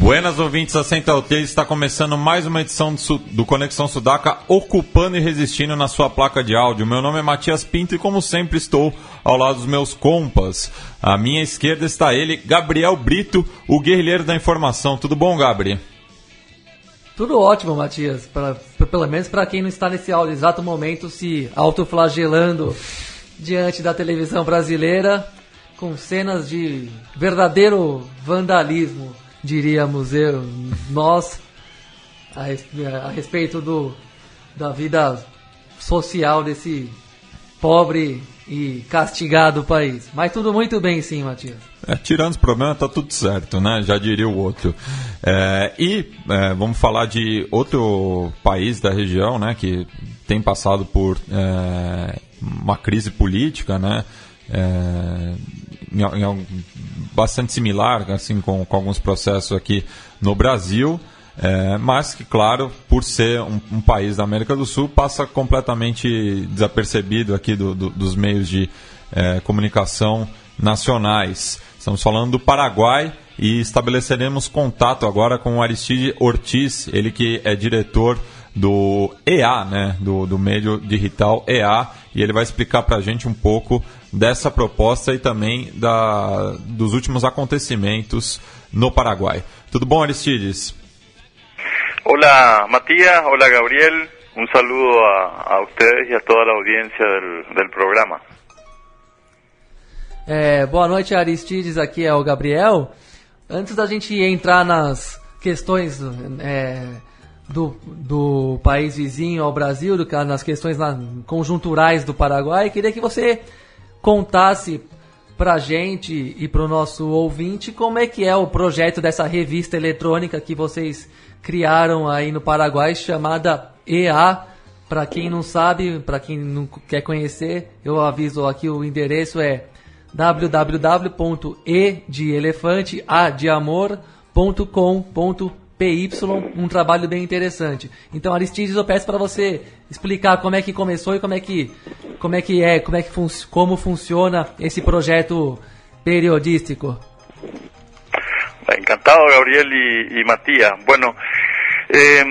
Buenas ouvintes da Central 3, está começando mais uma edição do, Conexão Sudaca, ocupando e resistindo na sua placa de áudio. Meu nome é Matias Pinto e, como sempre, estou ao lado dos meus compas. À minha esquerda está ele, Gabriel Brito, o guerrilheiro da informação. Tudo bom, Gabriel? Tudo ótimo, Matias. Pra, pra, pelo menos para quem não está nesse exato momento se autoflagelando diante da televisão brasileira com cenas de verdadeiro vandalismo diríamos eu, nós, a, a respeito do, da vida social desse pobre e castigado país. Mas tudo muito bem, sim, Matias. É, tirando os problemas, tá tudo certo, né? Já diria o outro. É, e é, vamos falar de outro país da região, né? Que tem passado por é, uma crise política, né? É, em, em, bastante similar assim com, com alguns processos aqui no Brasil. É, mas que, claro, por ser um, um, país da América do Sul, passa completamente desapercebido aqui do, do, dos meios de é, comunicação nacionais. Estamos falando do Paraguai e estabeleceremos contato agora com o Aristide Ortiz, ele que é diretor do EA, né, do, do meio digital EA, e ele vai explicar para a gente um pouco dessa proposta e também da, dos últimos acontecimentos no Paraguai. Tudo bom, Aristides? Olá, Matías. Olá, Gabriel. Um saludo a, a ustedes e a toda a audiência del, del programa. É, boa noite, Aristides. Aqui é o Gabriel. Antes da gente entrar nas questões é, do, do país vizinho ao Brasil, do, nas questões na, conjunturais do Paraguai, queria que você contasse pra gente e pro nosso ouvinte como é que é o projeto dessa revista eletrônica que vocês criaram aí no Paraguai chamada EA. Para quem não sabe, para quem não quer conhecer, eu aviso aqui o endereço é www.e de elefante a de amor.com.br PY, um trabalho bem interessante. Então, Aristides, eu peço para você explicar como é que começou e como é que como é que é, como é que fun como funciona esse projeto periodístico. Encantado, Gabriel y, y Matías. Bueno, eh,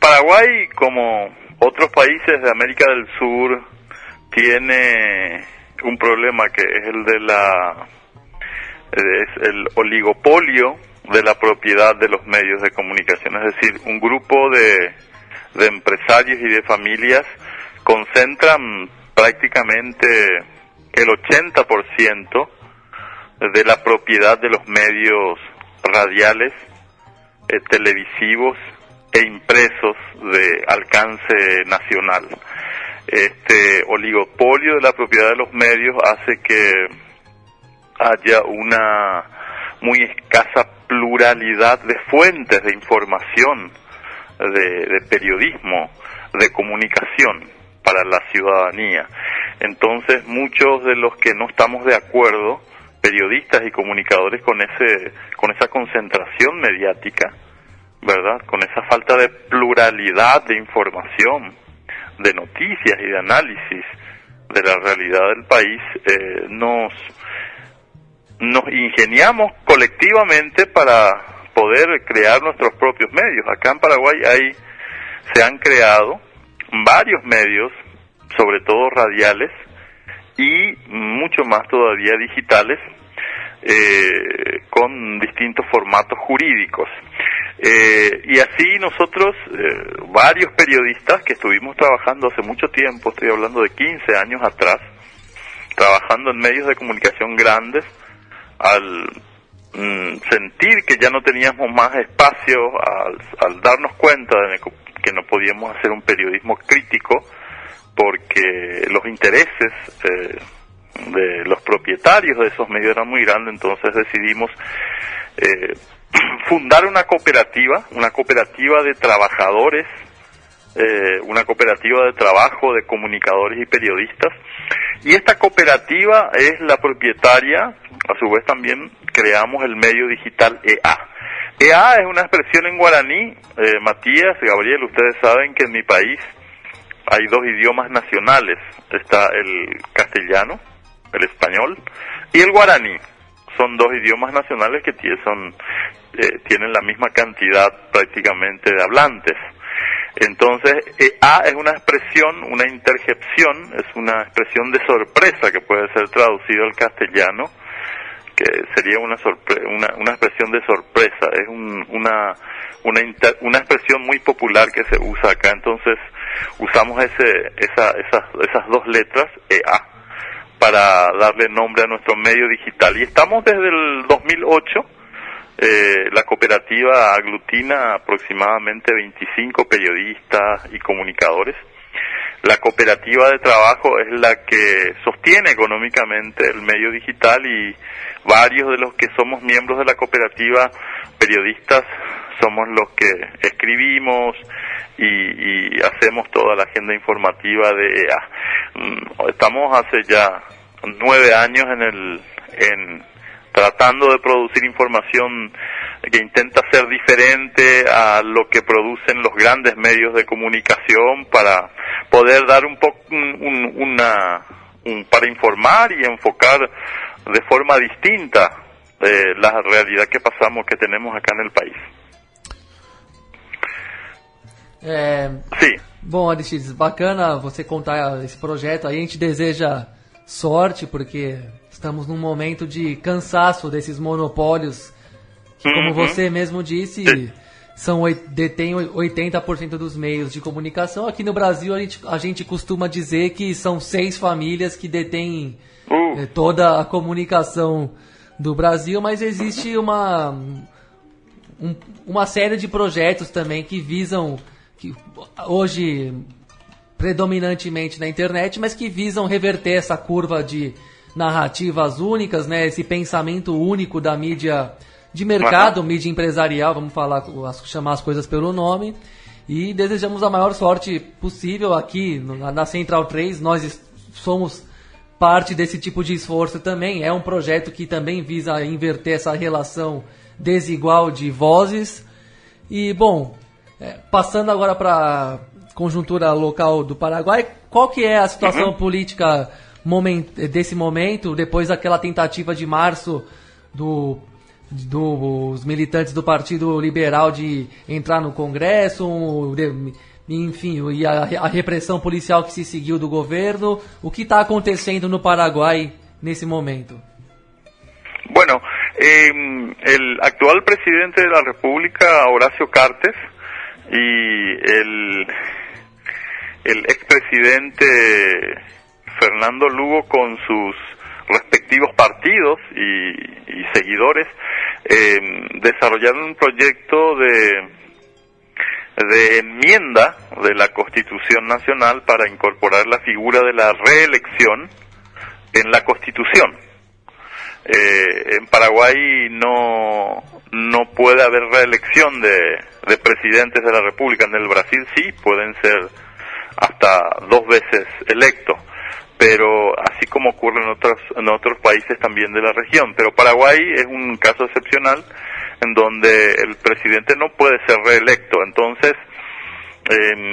Paraguay, como otros países de América del Sur, tiene un problema que es el de la es el oligopolio de la propiedad de los medios de comunicación, es decir, un grupo de, de empresarios y de familias concentran prácticamente el 80% de la propiedad de los medios radiales, eh, televisivos e impresos de alcance nacional. Este oligopolio de la propiedad de los medios hace que haya una muy escasa pluralidad de fuentes de información, de, periodismo, de comunicación para la ciudadanía. Entonces muchos de los que no estamos de acuerdo, periodistas y comunicadores con ese con esa concentración mediática, ¿verdad? Con esa falta de pluralidad de información, de noticias y de análisis de la realidad del país, eh, nos nos ingeniamos colectivamente para poder crear nuestros propios medios. Acá en Paraguay hay, se han creado varios medios, sobre todo radiales, y mucho más todavía digitales, eh, con distintos formatos jurídicos. Eh, y así nosotros, eh, varios periodistas que estuvimos trabajando hace mucho tiempo, estoy hablando de 15 años atrás, trabajando en medios de comunicación grandes, al mm, sentir que ya no teníamos más espacio, al, darnos cuenta de que no podíamos hacer un periodismo crítico, porque los intereses eh, de los propietarios de esos medios eran muy grandes, entonces decidimos eh, fundar una cooperativa, una cooperativa de trabajadores, eh, una cooperativa de trabajo de comunicadores y periodistas. Y esta cooperativa es la propietaria, a su vez también creamos el medio digital EA. EA es una expresión en guaraní, eh, Matías, Gabriel, ustedes saben que en mi país hay dos idiomas nacionales, está el castellano, el español, y el guaraní. Son dos idiomas nacionales que son, eh, tienen la misma cantidad prácticamente de hablantes. Entonces, eh, A es una expresión, una interjección, es una expresión de sorpresa que puede ser traducido al castellano, que sería una, una, expresión de sorpresa, es una, una, una expresión muy popular que se usa acá, entonces usamos ese, esa, esas, esas dos letras, EA, para darle nombre a nuestro medio digital. Y estamos desde el 2008 eh, la cooperativa aglutina aproximadamente 25 periodistas y comunicadores. La cooperativa de trabajo es la que sostiene económicamente el medio digital y varios de los que somos miembros de la cooperativa periodistas somos los que escribimos y, hacemos toda la agenda informativa de EA. Mm, estamos hace ya nueve años en el tratando de producir información que intenta ser diferente a lo que producen los grandes medios de comunicación para poder dar un poco una para informar y enfocar de forma distinta eh, la realidad que pasamos que tenemos acá en el país. É, Sim. Bom, Aristides, bacana você contar esse projeto. Aí a gente deseja sorte, porque estamos num momento de cansaço desses monopólios, que, como uhum. você mesmo disse, são detêm 80% dos meios de comunicação. Aqui no Brasil, a gente, a gente costuma dizer que são seis famílias que detêm uh. toda a comunicação do Brasil, mas existe uma, um, uma série de projetos também que visam que hoje predominantemente na internet, mas que visam reverter essa curva de narrativas únicas, né? Esse pensamento único da mídia de mercado, uhum. mídia empresarial, vamos falar, chamar as coisas pelo nome. E desejamos a maior sorte possível aqui na Central 3. Nós somos parte desse tipo de esforço também. É um projeto que também visa inverter essa relação desigual de vozes. E, bom, é, passando agora para conjuntura local do Paraguai, qual que é a situação uhum. política moment, desse momento, depois daquela tentativa de março do, dos militantes do Partido Liberal de entrar no Congresso, enfim, e a, a repressão policial que se seguiu do governo, o que está acontecendo no Paraguai nesse momento? Bueno, eh, el actual presidente de la República, Horacio Cartes, y el, el expresidente Fernando Lugo con sus respectivos partidos y, seguidores eh, desarrollaron un proyecto de, de enmienda de la Constitución Nacional para incorporar la figura de la reelección en la Constitución. Eh, en Paraguay no, no puede haber reelección de, de presidentes de la República. En el Brasil sí, pueden ser hasta dos veces electos, pero así como ocurre en otros, en otros países también de la región. Pero Paraguay es un caso excepcional en donde el presidente no puede ser reelecto. Entonces,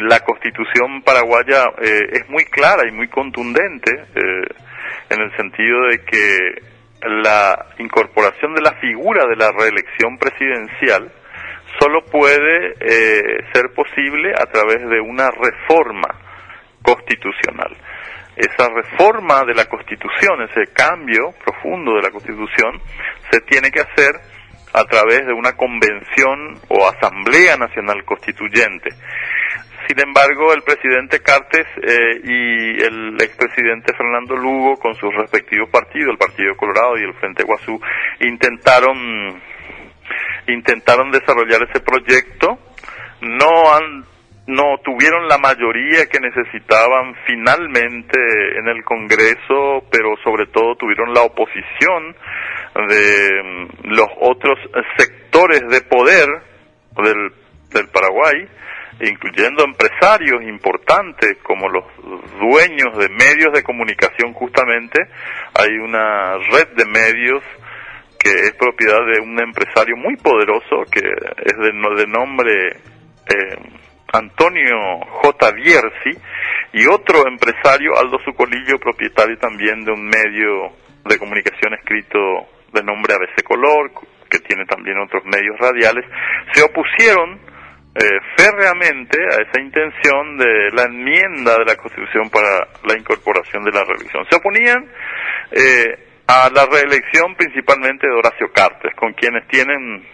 la constitución paraguaya eh, es muy clara y muy contundente eh, en el sentido de que la incorporación de la figura de la reelección presidencial solo puede eh, ser posible a través de una reforma constitucional. Esa reforma de la Constitución, ese cambio profundo de la Constitución, se tiene que hacer a través de una convención o asamblea nacional constituyente. Sin embargo, el presidente Cartes eh, y el expresidente Fernando Lugo, con sus respectivos partidos, el Partido Colorado y el Frente Guazú, intentaron intentaron desarrollar ese proyecto, no han no tuvieron la mayoría que necesitaban finalmente en el Congreso, pero sobre todo tuvieron la oposición de mm, los otros sectores de poder Paraguay, incluyendo empresarios importantes como los dueños de medios de comunicación justamente, hay una red de medios que es propiedad de un empresario muy poderoso que es de, de nombre eh, Antonio J. Bierzi y otro empresario, Aldo Sucolillo, propietario también de un medio de comunicación escrito de nombre ABC Color, que tiene también otros medios radiales, se opusieron eh, férreamente a esa intención de la enmienda de la Constitución para la incorporación de la reelección. Se oponían eh, a la reelección principalmente de Horacio Cartes, con quienes tienen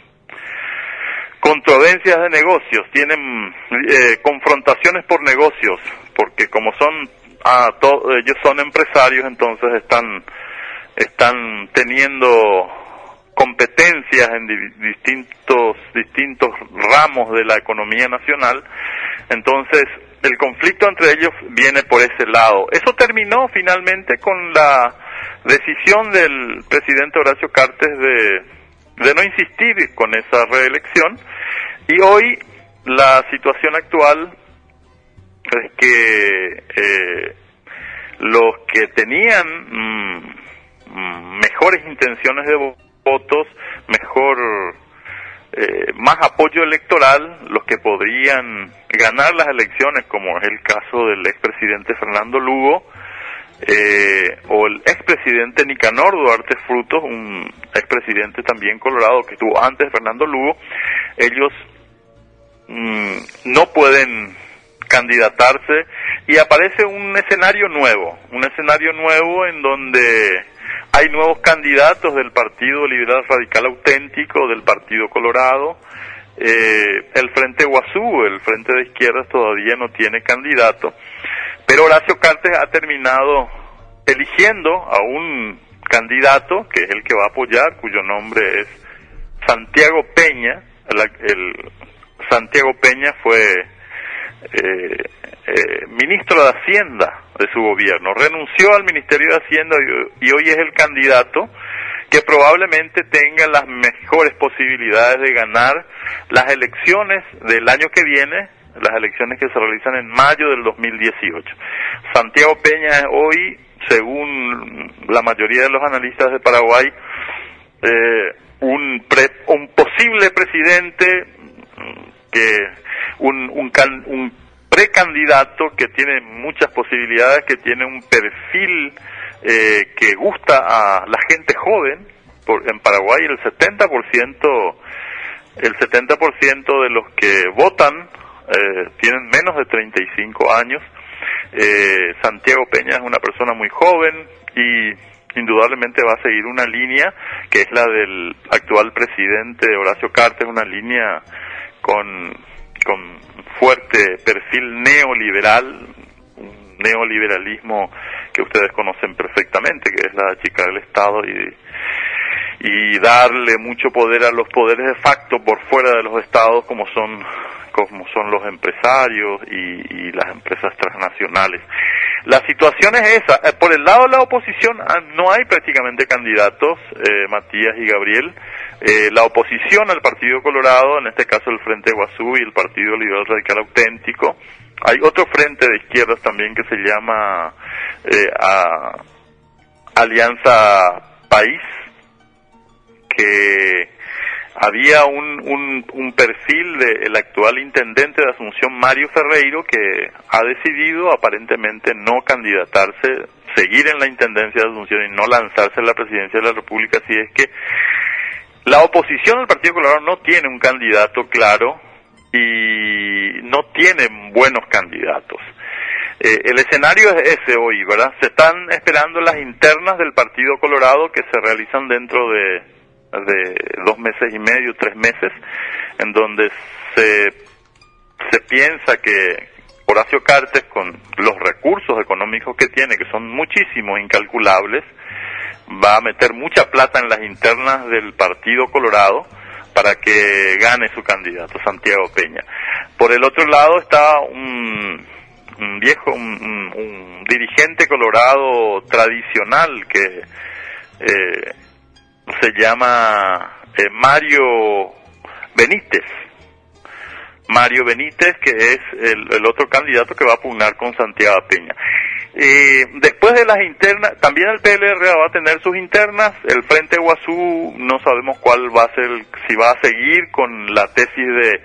controversias de negocios, tienen eh, confrontaciones por negocios, porque como son ah, ellos son empresarios, entonces están están teniendo competencias en distintos distintos ramos de la economía nacional, entonces el conflicto entre ellos viene por ese lado. Eso terminó finalmente con la decisión del presidente Horacio Cartes de de no insistir con esa reelección. Y hoy la situación actual es que eh, los que tenían mm, mejores intenciones de votos, mejor, eh, más apoyo electoral, los que podrían ganar las elecciones, como es el caso del expresidente Fernando Lugo, eh, o el expresidente Nicanor Duarte Frutos, un expresidente también colorado que estuvo antes Fernando Lugo, ellos mm, no pueden candidatarse y aparece un escenario nuevo, un escenario nuevo en donde hay nuevos candidatos del Partido Liberal Radical Auténtico, del Partido Colorado, eh, el Frente Guazú, el Frente de Izquierdas todavía no tiene candidato, pero Horacio Cartes ha terminado eligiendo a un candidato, que es el que va a apoyar, cuyo nombre es Santiago Peña. El, Santiago Peña fue eh, eh, ministro de Hacienda de su gobierno. Renunció al Ministerio de Hacienda y, hoy es el candidato que probablemente tenga las mejores posibilidades de ganar las elecciones del año que viene las elecciones que se realizan en mayo del 2018. Santiago Peña es hoy, según la mayoría de los analistas de Paraguay, eh, un, un posible presidente que un, un, un precandidato que tiene muchas posibilidades, que tiene un perfil eh, que gusta a la gente joven. Por, en Paraguay el 70% el 70% de los que votan eh, tienen menos de 35 años. Eh, Santiago Peña es una persona muy joven y indudablemente va a seguir una línea que es la del actual presidente Horacio Cartes, una línea con, con fuerte perfil neoliberal, un neoliberalismo que ustedes conocen perfectamente, que es la chica del Estado y y darle mucho poder a los poderes de facto por fuera de los estados como son como son los empresarios y, las empresas transnacionales. La situación es esa. Eh, por el lado de la oposición ah, no hay prácticamente candidatos, eh, Matías y Gabriel. Eh, la oposición al Partido Colorado, en este caso el Frente Guazú y el Partido Liberal Radical Auténtico. Hay otro frente de izquierdas también que se llama Alianza País, que había un, un, perfil del actual intendente de Asunción, Mario Ferreiro, que ha decidido aparentemente no candidatarse, seguir en la intendencia de Asunción y no lanzarse a la presidencia de la República, si es que la oposición al Partido Colorado no tiene un candidato claro y no tiene buenos candidatos. Eh, el escenario es ese hoy, ¿verdad? Se están esperando las internas del Partido Colorado que se realizan dentro de de dos meses y medio, tres meses, en donde se, se piensa que Horacio Cartes, con los recursos económicos que tiene, que son muchísimos, incalculables, va a meter mucha plata en las internas del Partido Colorado para que gane su candidato, Santiago Peña. Por el otro lado está un, un viejo, un, dirigente colorado tradicional que eh, se llama eh, Mario Benítez. Mario Benítez, que es el, otro candidato que va a pugnar con Santiago Peña. Eh, después de las internas, también el PLR va a tener sus internas. El Frente Guazú no sabemos cuál va a ser, si va a seguir con la tesis de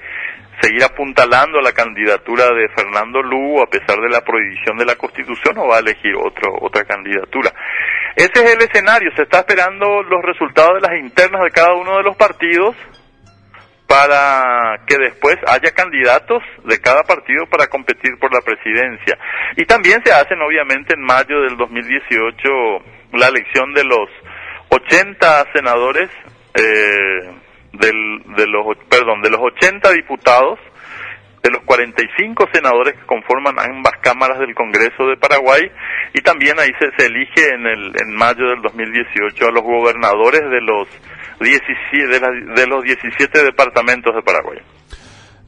seguir apuntalando la candidatura de Fernando Lugo a pesar de la prohibición de la Constitución o va a elegir otro, otra candidatura. Ese es el escenario. Se está esperando los resultados de las internas de cada uno de los partidos para que después haya candidatos de cada partido para competir por la presidencia. Y también se hacen, obviamente, en mayo del 2018 la elección de los 80 senadores, eh, del, de los, perdón, de los 80 diputados, de los 45 senadores que conforman ambas cámaras del Congreso de Paraguay, y también ahí se, elige en, el, en mayo del 2018 a los gobernadores de los 17, de, los 17 departamentos de Paraguay.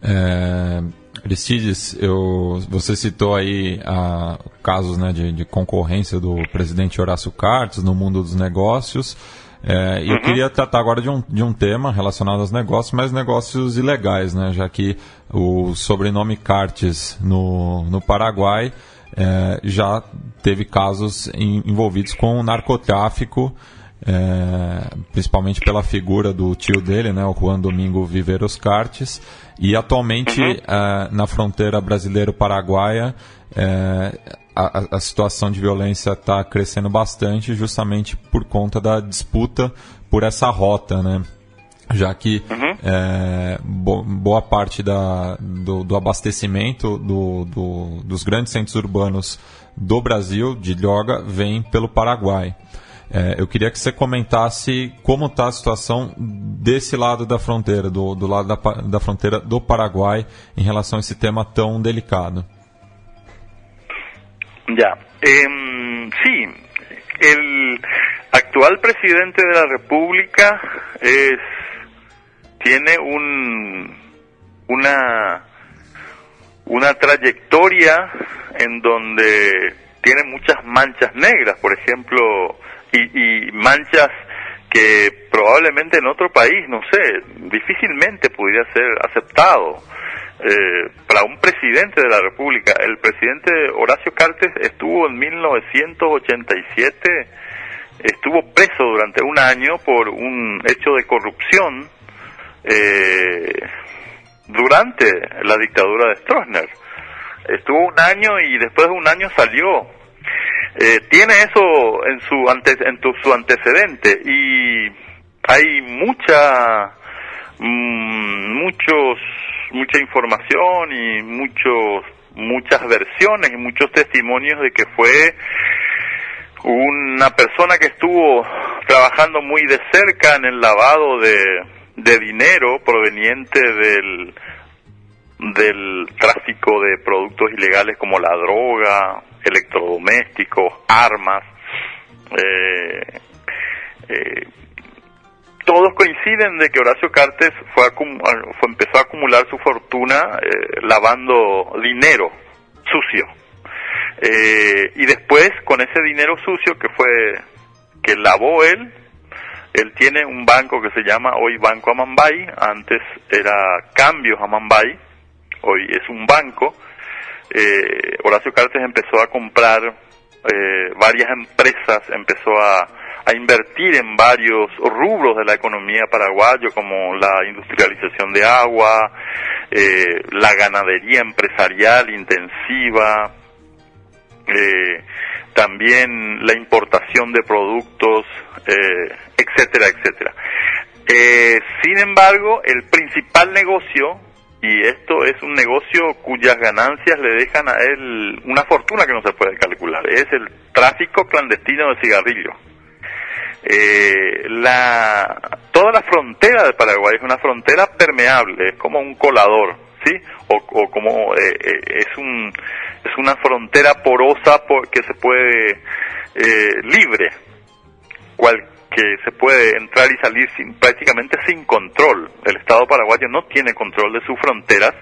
É, Aristides, eu, você citou aí a, casos né, de, de, concorrência do presidente Horácio Cartes no mundo dos negócios. É, uhum. Eu queria tratar agora de um, de um tema relacionado aos negócios, mas negócios ilegais, né, já que o sobrenome Cartes no, no Paraguai é, já teve casos em, envolvidos com narcotráfico é, principalmente pela figura do tio dele, né, o Juan Domingo Viveiros Cartes, e atualmente uhum. é, na fronteira brasileiro-paraguaia é, a, a, situação de violência está crescendo bastante justamente por conta da disputa por essa rota, né? já que uhum. é, bo, boa parte da, do, do abastecimento do, do, dos grandes centros urbanos do Brasil, de droga, vem pelo Paraguai. É, eu queria que você comentasse como está a situação desse lado da fronteira, do, do lado da, da fronteira do Paraguai, em relação a esse tema tão delicado. Ya, eh, sí, el actual presidente de la República es tiene un una una trayectoria en donde tiene muchas manchas negras, por ejemplo, y, manchas que probablemente en otro país, no sé, difícilmente pudiera ser aceptado. Eh, para un presidente de la República, el presidente Horacio Cartes estuvo en 1987, estuvo preso durante un año por un hecho de corrupción eh, durante la dictadura de Stroessner. Estuvo un año y después de un año salió eh, tiene eso en su ante, en su antecedente y hay mucha mm, muchos mucha información y muchos muchas versiones y muchos testimonios de que fue una persona que estuvo trabajando muy de cerca en el lavado de, de dinero proveniente del del tráfico de productos ilegales como la droga, electrodomésticos, armas. Eh, eh, todos coinciden de que Horacio Cartes fue, empezó a acumular su fortuna eh, lavando dinero sucio. y después, con ese dinero sucio que fue que lavó él, él tiene un banco que se llama hoy Banco Amambay, antes era Cambios Amambay, hoy es un banco. Eh, Horacio Cartes empezó a comprar eh, varias empresas, empezó a, invertir en varios rubros de la economía paraguayo, como la industrialización de agua, eh, la ganadería empresarial intensiva, también la importación de productos, etcétera, etcétera. sin embargo, el principal negocio y esto es un negocio cuyas ganancias le dejan a él una fortuna que no se puede calcular. Es el tráfico clandestino de cigarrillos. Eh, la, toda la frontera de Paraguay es una frontera permeable, es como un colador, ¿sí? O, como eh, eh, es un es una frontera porosa por, que se puede eh, libre. Cual, que se puede entrar y salir sin, prácticamente sin control. El Estado paraguayo no tiene control de sus fronteras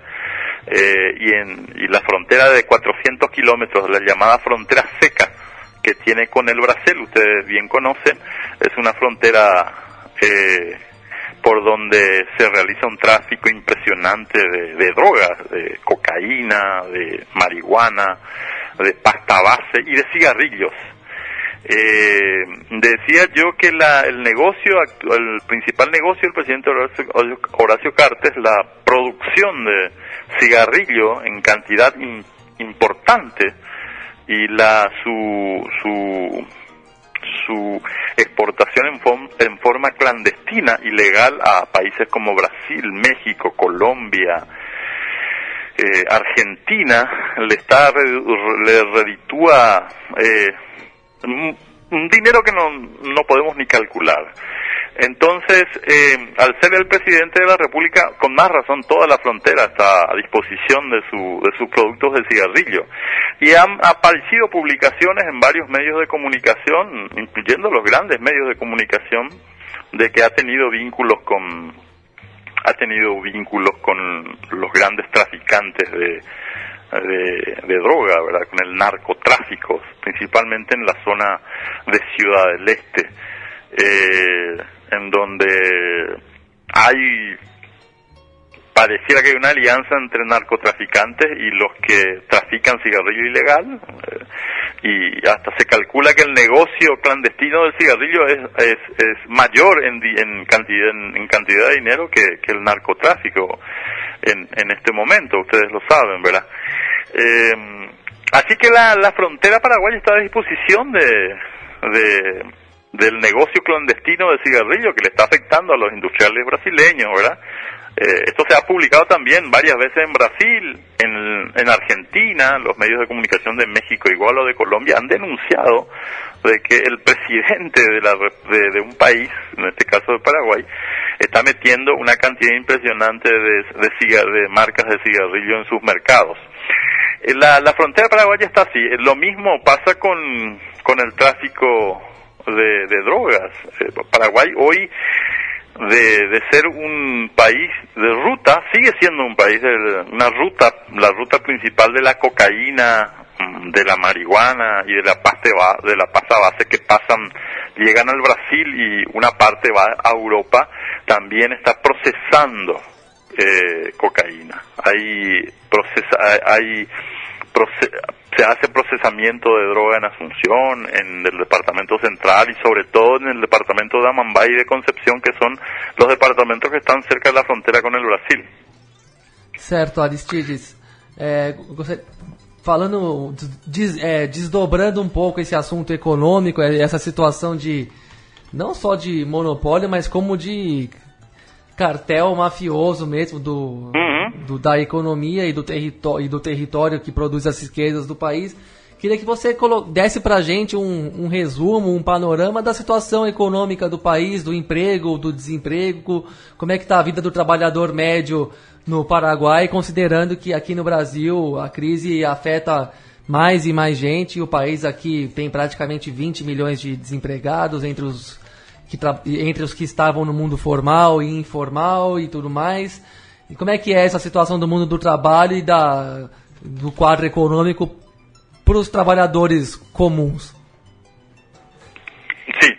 eh, y, en, y la frontera de 400 kilómetros, la llamada frontera seca que tiene con el Brasil, ustedes bien conocen, es una frontera eh, por donde se realiza un tráfico impresionante de, drogas, de cocaína, de marihuana, de pasta base y de cigarrillos. Eh, decía yo que la, el negocio, el principal negocio del presidente Horacio, Horacio Cartes, la producción de cigarrillo en cantidad importante y la su su su exportación en, en forma clandestina, ilegal, a países como Brasil, México, Colombia, eh, Argentina, le está le reditúa eh, un, dinero que no, no podemos ni calcular. Entonces, eh, al ser el presidente de la República, con más razón toda la frontera está a disposición de, su, de sus productos de cigarrillo. Y han aparecido publicaciones en varios medios de comunicación, incluyendo los grandes medios de comunicación, de que ha tenido vínculos con ha tenido vínculos con los grandes traficantes de, de, droga, ¿verdad? Con el narcotráfico, principalmente en la zona de Ciudad del Este. Eh, en donde hay pareciera que hay una alianza entre narcotraficantes y los que trafican cigarrillo ilegal eh, y hasta se calcula que el negocio clandestino del cigarrillo es, es, es mayor en, en, cantidad, en, cantidad de dinero que, que el narcotráfico en, en este momento, ustedes lo saben, ¿verdad? Eh, así que la, la frontera paraguaya está a disposición de, de del negocio clandestino de cigarrillo que le está afectando a los industriales brasileños, ¿verdad? Eh, esto se ha publicado también varias veces en Brasil, en, en Argentina, los medios de comunicación de México igual o de Colombia han denunciado de que el presidente de, la, de, un país, en este caso de Paraguay, está metiendo una cantidad impresionante de, de, de marcas de cigarrillo en sus mercados. Eh, la, frontera paraguaya está así. Lo mismo pasa con el tráfico de, drogas. Eh, Paraguay hoy, de, de, ser un país de ruta, sigue siendo un país de una ruta, la ruta principal de la cocaína, mm, de la marihuana y de la pasta de la pasta base que pasan, llegan al Brasil y una parte va a Europa, también está procesando eh, cocaína. Hay procesa, hay se hace procesamiento de droga en Asunción, en el departamento central y sobre todo en el departamento de Amambay y de Concepción, que son los departamentos que están cerca de la frontera con el Brasil. Certo, Aristides. É, falando, des, é, desdobrando um pouco esse assunto econômico, é, essa situação de não só de monopólio, mas como de cartel mafioso mesmo do, uhum. do da economia e do, território, e do território que produz as riquezas do país. Queria que você desse para a gente um, um, resumo, um panorama da situação econômica do país, do emprego, do desemprego, como é que está a vida do trabalhador médio no Paraguai, considerando que aqui no Brasil a crise afeta mais e mais gente, e o país aqui tem praticamente 20 milhões de desempregados entre os que entre os que estavam no mundo formal e informal e tudo mais. E como é que é essa situação do mundo do trabalho e da, do quadro econômico para os trabalhadores comuns? Sí.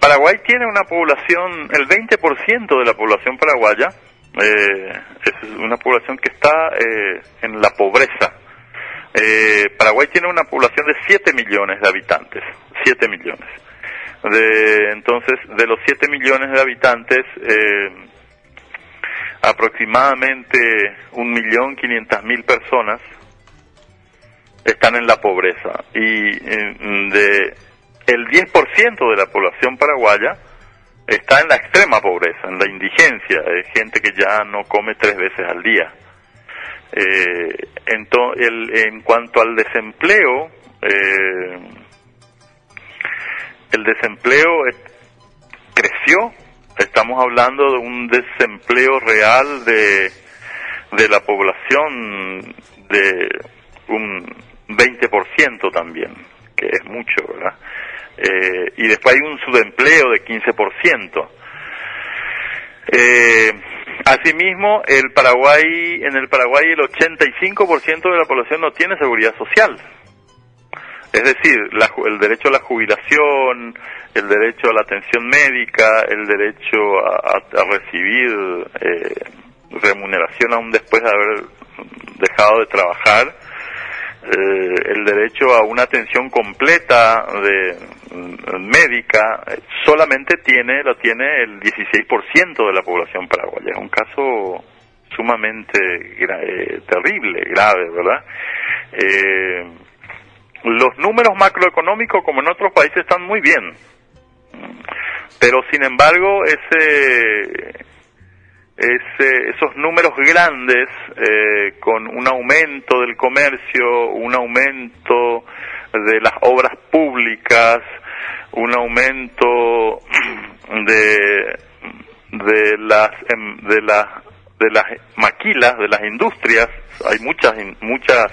Paraguay tiene una población, el 20% de la población paraguaya eh, es una población que está eh, en la pobreza. Eh, Paraguay tiene una población de 7 millones de habitantes, 7 millones. De, entonces, de los 7 millones de habitantes, eh, aproximadamente un millón quinientas mil personas están en la pobreza y de el 10% de la población paraguaya está en la extrema pobreza, en la indigencia, es gente que ya no come tres veces al día. Eh, en cuanto al desempleo, eh, desempleo creció, estamos hablando de un desempleo real de, de la población de un 20% también, que es mucho, ¿verdad? Eh, y después hay un subempleo de 15%. Eh, asimismo, el Paraguay, en el Paraguay el 85% de la población no tiene seguridad social. Es decir, el derecho a la jubilación, el derecho a la atención médica, el derecho a, recibir eh, remuneración aún después de haber dejado de trabajar, eh, el derecho a una atención completa de mm, médica solamente tiene lo tiene el 16% de la población paraguaya. Es un caso sumamente eh, terrible, grave, ¿verdad? Eh, los números macroeconómicos, como en otros países, están muy bien. Pero, sin embargo, ese, ese esos números grandes, eh, con un aumento del comercio, un aumento de las obras públicas, un aumento de de las em, de las de las maquilas de las industrias hay muchas muchas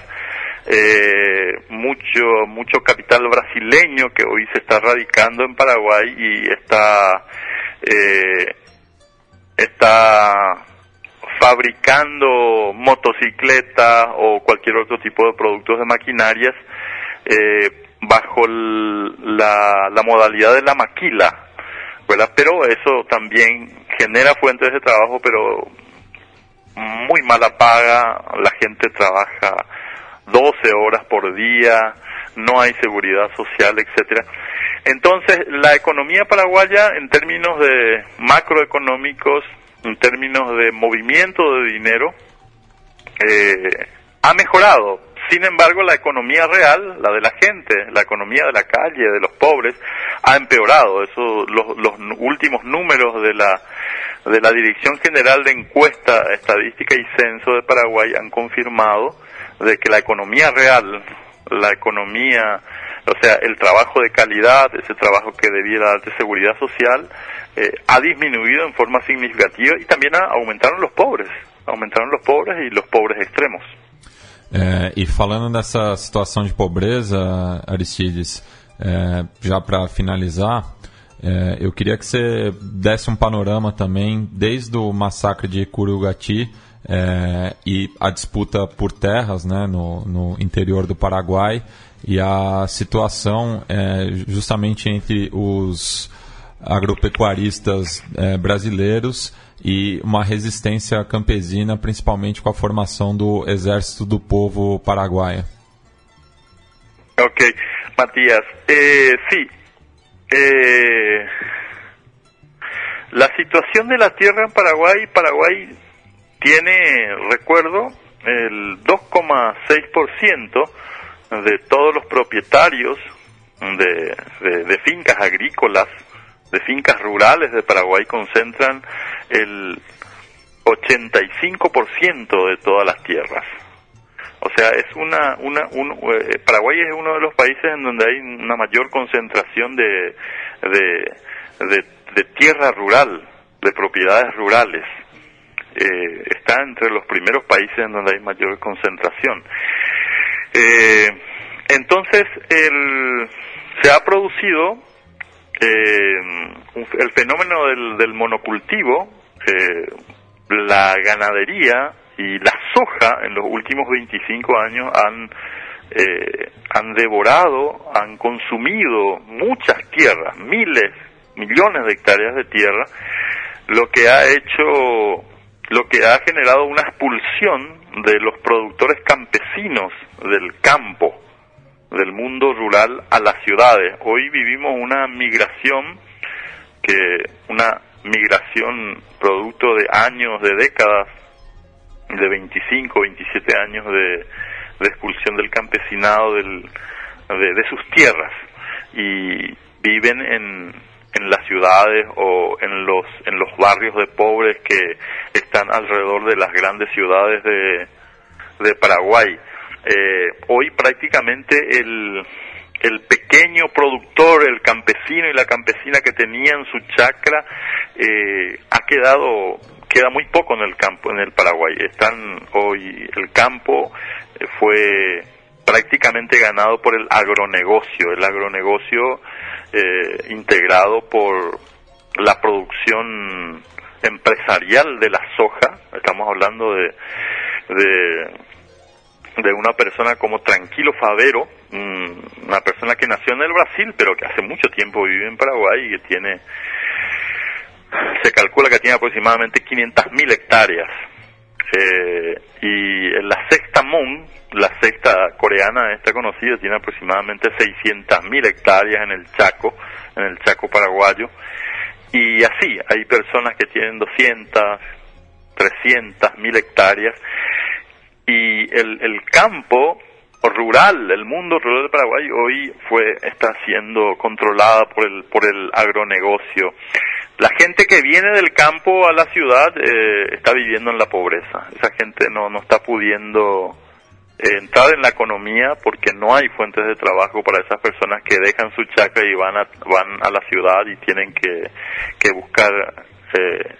eh, mucho mucho capital brasileño que hoy se está radicando en Paraguay y está eh, está fabricando motocicletas o cualquier otro tipo de productos de maquinarias eh, bajo la, la modalidad de la maquila, ¿verdad? Pero eso también genera fuentes de trabajo, pero muy mala paga, la gente trabaja 12 horas por día, no hay seguridad social, etcétera. Entonces, la economía paraguaya en términos de macroeconómicos, en términos de movimiento de dinero, eh, ha mejorado. Sin embargo, la economía real, la de la gente, la economía de la calle, de los pobres, ha empeorado. Eso, los, los últimos números de la de la Dirección General de Encuesta, Estadística y Censo de Paraguay han confirmado de que la economía real, la economía, o sea, el trabajo de calidad, ese trabajo que debiera darte seguridad social, eh, ha disminuido en forma significativa y también aumentaron los pobres, aumentaron los pobres y los pobres extremos. É, e falando dessa situação de pobreza, Aristides, é, já para finalizar, é, eu queria que você desse um panorama também, desde o massacre de Curugati é, e a disputa por terras né, no, no, interior do Paraguai e a situação é, justamente entre os agropecuaristas é, brasileiros e uma resistência campesina, principalmente com a formação do Exército do Povo Paraguaio. Ok, Matias. Eh, sí, eh, la situación de la tierra en Paraguay, Paraguay tiene, recuerdo, el 2,6% de todos los propietarios de, de, fincas agrícolas, de fincas rurales de Paraguay concentran el 85% de todas las tierras. O sea, es una, una un, eh, Paraguay es uno de los países en donde hay una mayor concentración de, de, de tierra rural, de propiedades rurales eh, está entre los primeros países en donde hay mayor concentración. Eh, entonces, el, se ha producido eh, el fenómeno del, del monocultivo, eh, la ganadería y la soja en los últimos 25 años han, eh, han devorado, han consumido muchas tierras, miles, millones de hectáreas de tierra, lo que ha hecho lo que ha generado una expulsión de los productores campesinos del campo, del mundo rural a las ciudades. Hoy vivimos una migración que una migración producto de años, de décadas, de 25, 27 años de, expulsión del campesinado del, de, de sus tierras y viven en, en las ciudades o en los en los barrios de pobres que están alrededor de las grandes ciudades de, de Paraguay. Eh, hoy prácticamente el, el pequeño productor, el campesino y la campesina que tenían su chacra eh, ha quedado queda muy poco en el campo en el Paraguay. Están hoy el campo eh, fue prácticamente ganado por el agronegocio. El agronegocio eh, integrado por la producción empresarial de la soja, estamos hablando de, de una persona como Tranquilo Favero, una persona que nació en el Brasil, pero que hace mucho tiempo vive en Paraguay y que tiene, se calcula que tiene aproximadamente 500.000 hectáreas. Eh, y la sexta Moon, la sexta coreana esta conocida, tiene aproximadamente 600.000 hectáreas en el Chaco, en el Chaco paraguayo. Y así, hay personas que tienen 200, 300 mil hectáreas y el, el campo rural, el mundo rural de Paraguay hoy fue está siendo controlada por el por el agronegocio. La gente que viene del campo a la ciudad eh, está viviendo en la pobreza. Esa gente no no está pudiendo eh, entrar en la economía porque no hay fuentes de trabajo para esas personas que dejan su chacra y van a van a la ciudad y tienen que que buscar eh,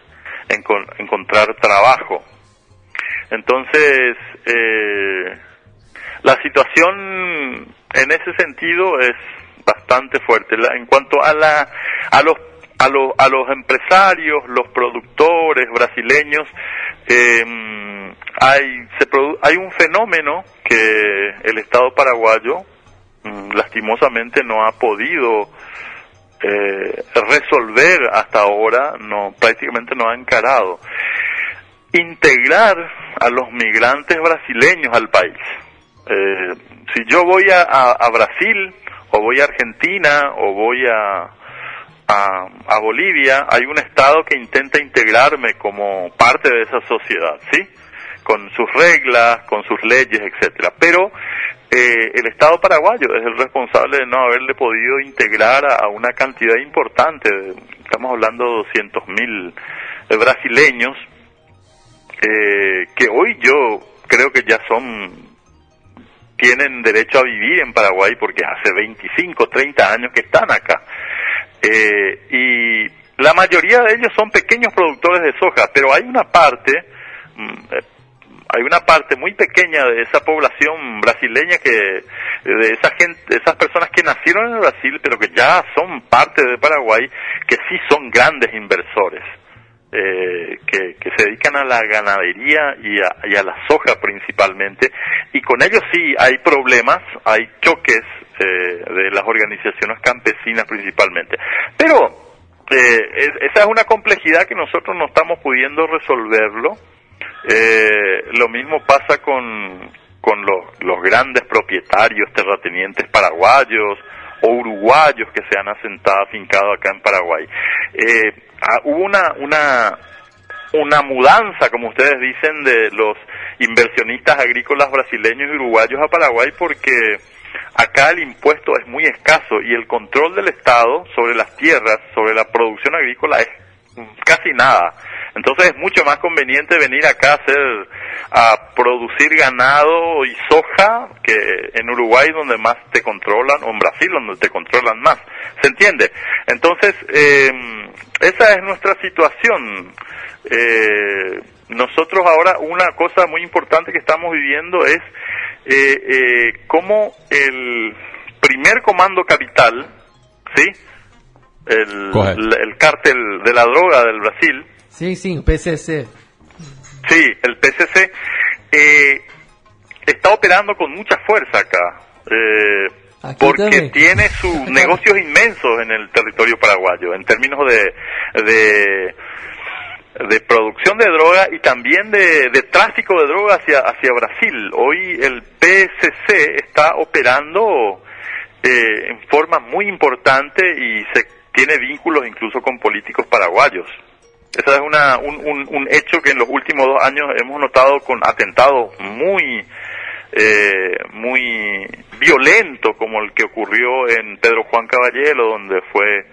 encontrar trabajo. Entonces, eh, la situación en ese sentido es bastante fuerte. en cuanto a, la, a, los, a, los, a los empresarios, los productores brasileños, em, hay, hay un fenómeno que el Estado paraguayo mm, lastimosamente no ha podido eh, resolver hasta ahora, no prácticamente no ha encarado. Integrar a los migrantes brasileños al país. Eh, si yo voy a, a, Brasil o voy a Argentina o voy a, a, a, Bolivia, hay un Estado que intenta integrarme como parte de esa sociedad, ¿sí? Con sus reglas, con sus leyes, etcétera. Pero eh, el Estado paraguayo es el responsable de no haberle podido integrar a, una cantidad importante, estamos hablando de 200.000 mil eh, brasileños, eh, que hoy yo creo que ya son, tienen derecho a vivir en Paraguay porque hace 25, 30 años que están acá. Y la mayoría de ellos son pequeños productores de soja, pero hay una parte, mm, hay una parte muy pequeña de esa población brasileña que de esa gente esas personas que nacieron en Brasil pero que ya son parte de Paraguay que sí son grandes inversores eh, que, que, se dedican a la ganadería y a, y a, la soja principalmente. Y con ellos sí hay problemas hay choques eh, de las organizaciones campesinas principalmente pero eh, esa es una complejidad que nosotros no estamos pudiendo resolverlo eh, lo mismo pasa con, con los, grandes propietarios terratenientes paraguayos o uruguayos que se han asentado, afincado acá en Paraguay. Eh, ah, hubo una, una, una mudanza, como ustedes dicen, de los inversionistas agrícolas brasileños y uruguayos a Paraguay porque acá el impuesto es muy escaso y el control del Estado sobre las tierras, sobre la producción agrícola es casi nada. Entonces es mucho más conveniente venir acá a hacer, a producir ganado y soja que en Uruguay donde más te controlan o en Brasil donde te controlan más. ¿Se entiende? Entonces, eh, esa es nuestra situación. Eh, nosotros ahora una cosa muy importante que estamos viviendo es eh, eh, cómo el primer comando capital, ¿sí? El, el cártel de la droga del Brasil, Sí, sí, PCC. Sí, el PCC eh, está operando con mucha fuerza acá. Eh, porque tiene sus negocios inmensos en el territorio paraguayo, en términos de, de, de producción de droga y también de, tráfico de droga hacia, hacia Brasil. Hoy el PCC está operando eh, en forma muy importante y se tiene vínculos incluso con políticos paraguayos. Ese es una, un, un, hecho que en los últimos dos años hemos notado con atentados muy, eh, muy violentos, como el que ocurrió en Pedro Juan Caballero, donde fue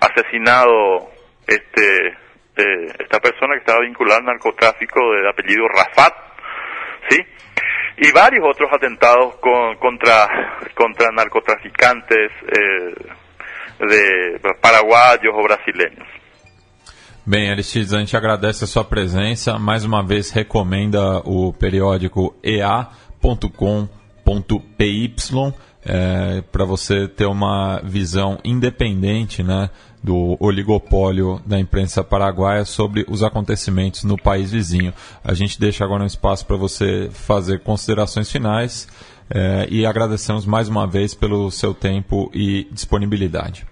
asesinado este, eh, esta persona que estaba vinculada al narcotráfico de apellido Rafat, ¿sí? Y varios otros atentados con, contra, contra narcotraficantes eh, de paraguayos o brasileños. Bem, Aristides, a gente agradece a sua presença. Mais uma vez, recomenda o periódico ea.com.py é, para você ter uma visão independente né, do oligopólio da imprensa paraguaia sobre os acontecimentos no país vizinho. A gente deixa agora um espaço para você fazer considerações finais eh, e agradecemos mais uma vez pelo seu tempo e disponibilidade.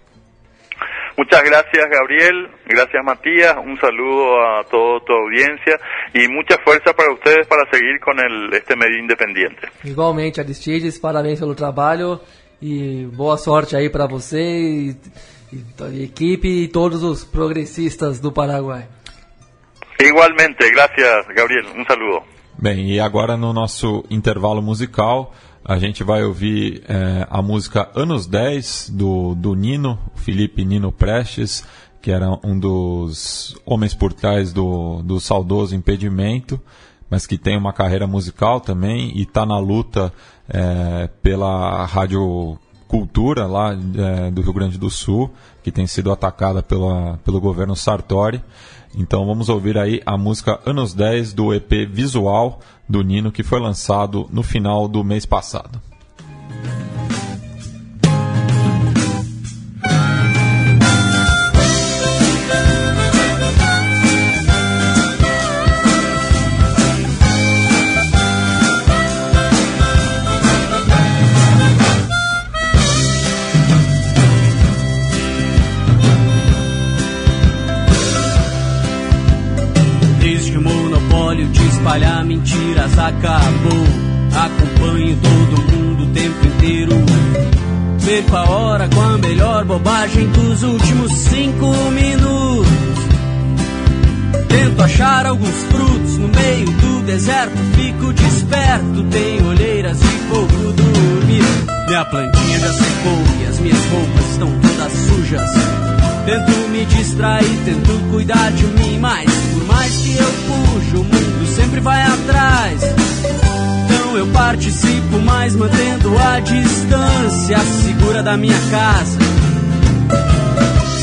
Muchas gracias, Gabriel. Gracias, Matías. Un saludo a toda tu audiencia y mucha fuerza para ustedes para seguir con el, este medio independiente. Igualmente, Aristides, parabéns pelo trabalho e boa sorte aí para você e, e, equipe e todos os progressistas do Paraguai. Igualmente, gracias, Gabriel. Um saludo. Bem, e agora no nosso intervalo musical, a gente vai ouvir é, a música Anos 10 do, do Nino, Felipe Nino Prestes, que era um dos homens por trás do, do saudoso Impedimento, mas que tem uma carreira musical também e está na luta é, pela Rádio Cultura lá é, do Rio Grande do Sul, que tem sido atacada pela, pelo governo Sartori. Então vamos ouvir aí a música Anos 10 do EP Visual do Nino, que foi lançado no final do mês passado. Mentiras acabou. Acompanho todo mundo o tempo inteiro. Perco a hora com a melhor bobagem dos últimos cinco minutos. Tento achar alguns frutos no meio do deserto. Fico desperto, tenho olheiras de pouco dormir. Minha plantinha já secou e as minhas roupas estão todas sujas. Tento me distrair, tento cuidar de mim, mas por mais que eu puxe, o mundo sempre vai atrás. Então eu participo, mas mantendo a distância segura da minha casa.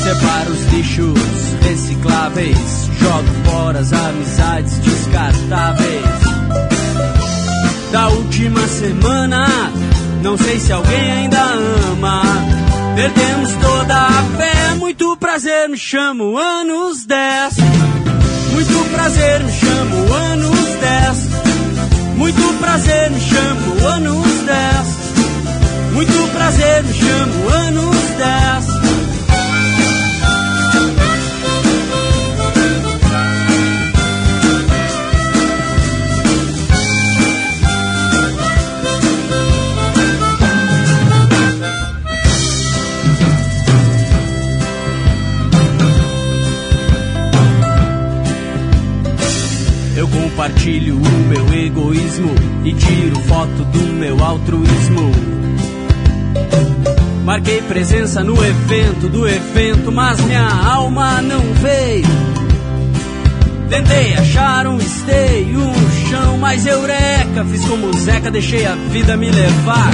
Separo os lixos recicláveis, jogo fora as amizades descartáveis. Da última semana, não sei se alguém ainda ama. Perdemos toda a fé, muito prazer, me chamo anos 10. Muito prazer, me chamo anos 10. Muito prazer, me chamo anos 10. Muito prazer, me chamo anos 10. Compartilho o meu egoísmo e tiro foto do meu altruísmo. Marquei presença no evento do evento, mas minha alma não veio. Tentei achar um esteio, um chão mais eureka. Fiz como Zeca, deixei a vida me levar.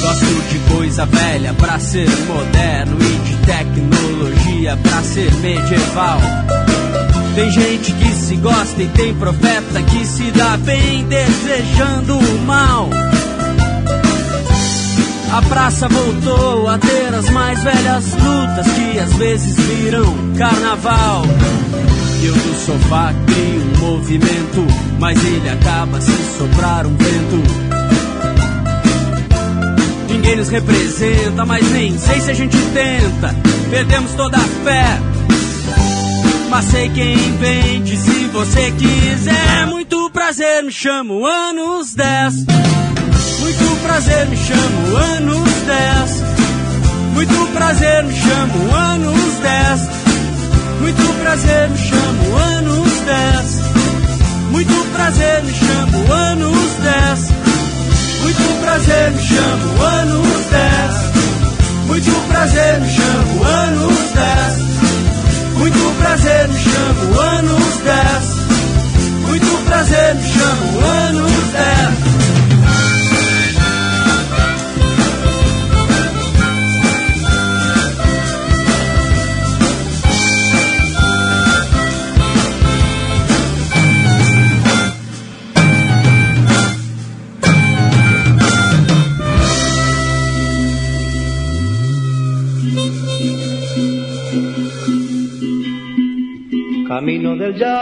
Gosto de coisa velha pra ser moderno e de tecnologia pra ser medieval. Tem gente que se gosta e tem profeta que se dá bem desejando o mal. A praça voltou a ter as mais velhas lutas que às vezes viram carnaval. Eu do sofá crio um movimento, mas ele acaba sem soprar um vento. Ninguém nos representa, mas nem sei se a gente tenta. Perdemos toda a fé mas sei quem vende se você quiser. Muito prazer, me chamo Anos 10. Muito prazer, me chamo Anos 10. Muito prazer, me chamo Anos 10. Muito prazer, me chamo Anos 10. Muito prazer, me chamo Anos 10. Muito prazer, me chamo Anos 10. Muito prazer, me chamo Anos 10. Muito prazer, me chamo Anos 10. Muito prazer, me chamo Anos 10.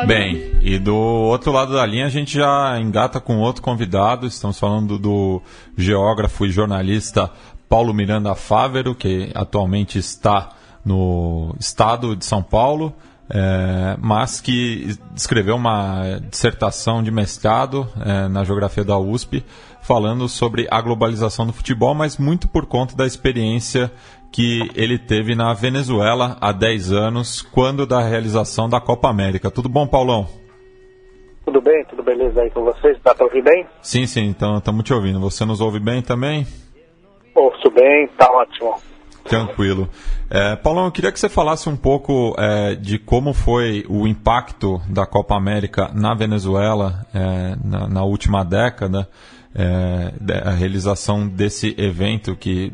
Bem, e do outro lado da linha a gente já engata com outro convidado. Estamos falando do geógrafo e jornalista Paulo Miranda Fávero, que atualmente está no estado de São Paulo, é, mas que escreveu uma dissertação de mestrado é, na geografia da USP, falando sobre a globalização do futebol, mas muito por conta da experiência que ele teve na Venezuela há 10 anos, quando da realização da Copa América. Tudo bom, Paulão? Tudo bem, tudo beleza aí com vocês? Dá para ouvir bem? Sim, sim, então estamos te ouvindo. Você nos ouve bem também? Ouço bem, tá ótimo. Tranquilo. É, Paulão, eu queria que você falasse um pouco é, de como foi o impacto da Copa América na Venezuela é, na, na, última década, é, a realização desse evento que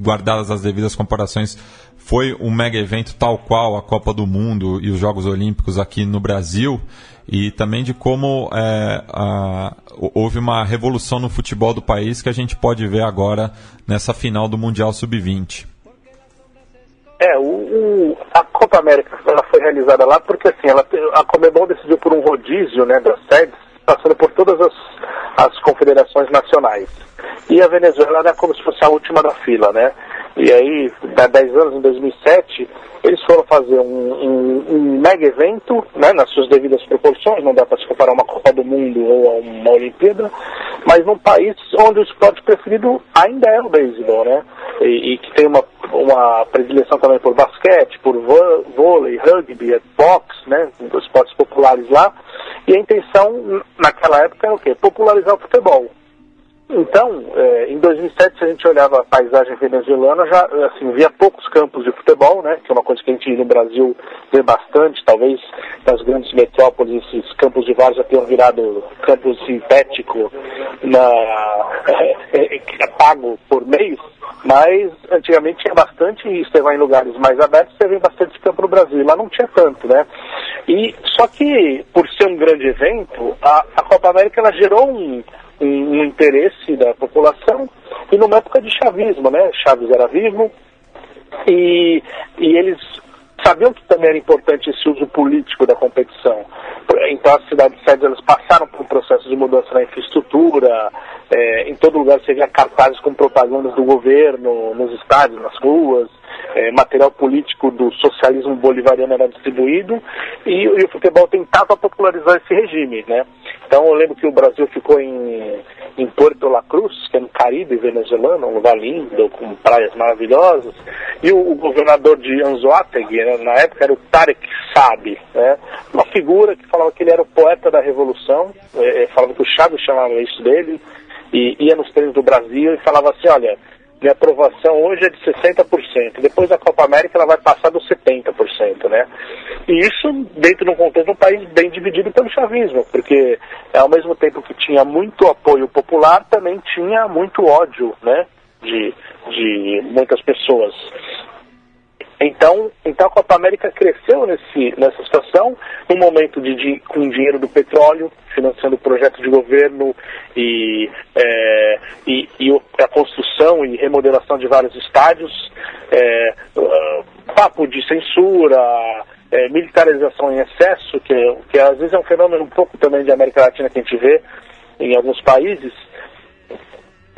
guardadas as devidas comparações, foi um mega evento tal qual a Copa do Mundo e os Jogos Olímpicos aqui no Brasil, e também de como é, a, houve uma revolução no futebol do país que a gente pode ver agora nessa final do Mundial Sub-20. É, o, o, a Copa América ela foi realizada lá porque assim, ela, a Comebol decidiu por um rodízio né, das sedes, passando por todas as, as confederações nacionais. E a Venezuela era como se fosse a última da fila, né? E aí, há 10 anos, em 2007, eles foram fazer um, um, um, mega evento, né, nas suas devidas proporções, não dá para se comparar uma Copa do Mundo ou a uma Olimpíada, mas num país onde o esporte preferido ainda é o beisebol, né? E, e, que tem uma, uma predileção também por basquete, por vôlei, rugby, boxe, né? Os esportes populares lá. E a intenção naquela época era o quê? Popularizar o futebol. Então, é, em 2007, se a gente olhava a paisagem venezuelana, já assim, via poucos campos de futebol, né, que é uma coisa que a gente no Brasil vê bastante, talvez nas grandes metrópoles esses campos de várzea tenham virado campos sintético na, é, é, é, pago por mês, mas antigamente tinha bastante, e você vai em lugares mais abertos, você vê bastante campo no Brasil, lá não tinha tanto, né? E, só que, por ser um grande evento, a, a Copa América ela gerou um um, um interesse da população e numa época de chavismo, né? Chaves era vivo e, e eles sabiam que também era importante esse uso político da competição. Então as cidades sedes passaram por um processo de mudança na infraestrutura, é, em todo lugar você via cartazes com propagandas do governo, nos estádios, nas ruas, é, material político do socialismo bolivariano era distribuído e, e, o futebol tentava popularizar esse regime, né? Então eu lembro que o Brasil ficou em, em Puerto La Cruz, que é no Caribe venezuelano, um lugar lindo, com praias maravilhosas, e o, o governador de Anzoátegui, né, na época, era o Tarek Saab, né? Uma figura que falava que ele era o poeta da revolução, é, é falava que o Chaves chamava isso dele, e ia nos treinos do Brasil e falava assim, olha, minha aprovação hoje é de 60%. Depois da Copa América ela vai passar dos 70%, né? E isso dentro de um contexto de um país bem dividido pelo chavismo, porque ao mesmo tempo que tinha muito apoio popular, também tinha muito ódio, né? De, de muitas pessoas. Então, então a Copa América cresceu nesse, nessa situação, num momento de, de, com dinheiro do petróleo, financiando projetos de governo e, é, e, e, a construção e remodelação de vários estádios, é, uh, papo de censura, é, militarização em excesso, que, que às vezes é um fenômeno um pouco também de América Latina que a gente vê em alguns países,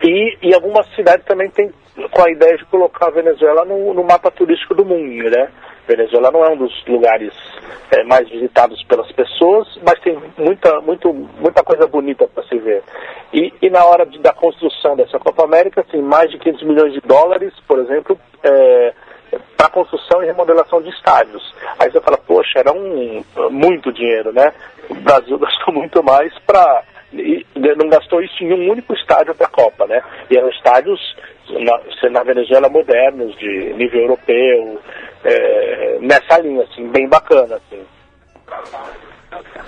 e, e algumas cidades também têm com a ideia de colocar a Venezuela no, no mapa turístico do mundo, né? Venezuela não é um dos lugares é, mais visitados pelas pessoas, mas tem muita, muito, muita coisa bonita para se ver. E, e, na hora de, da construção dessa Copa América, assim, mais de 500 milhões de dólares, por exemplo, é, para construção e remodelação de estádios. Aí você fala, poxa, era um, muito dinheiro, né? O Brasil gastou muito mais para e não gastou isso em um único estádio para a Copa, né? E eram estádios na, na Venezuela modernos, de nível europeu, é, nessa linha, assim, bem bacana, assim.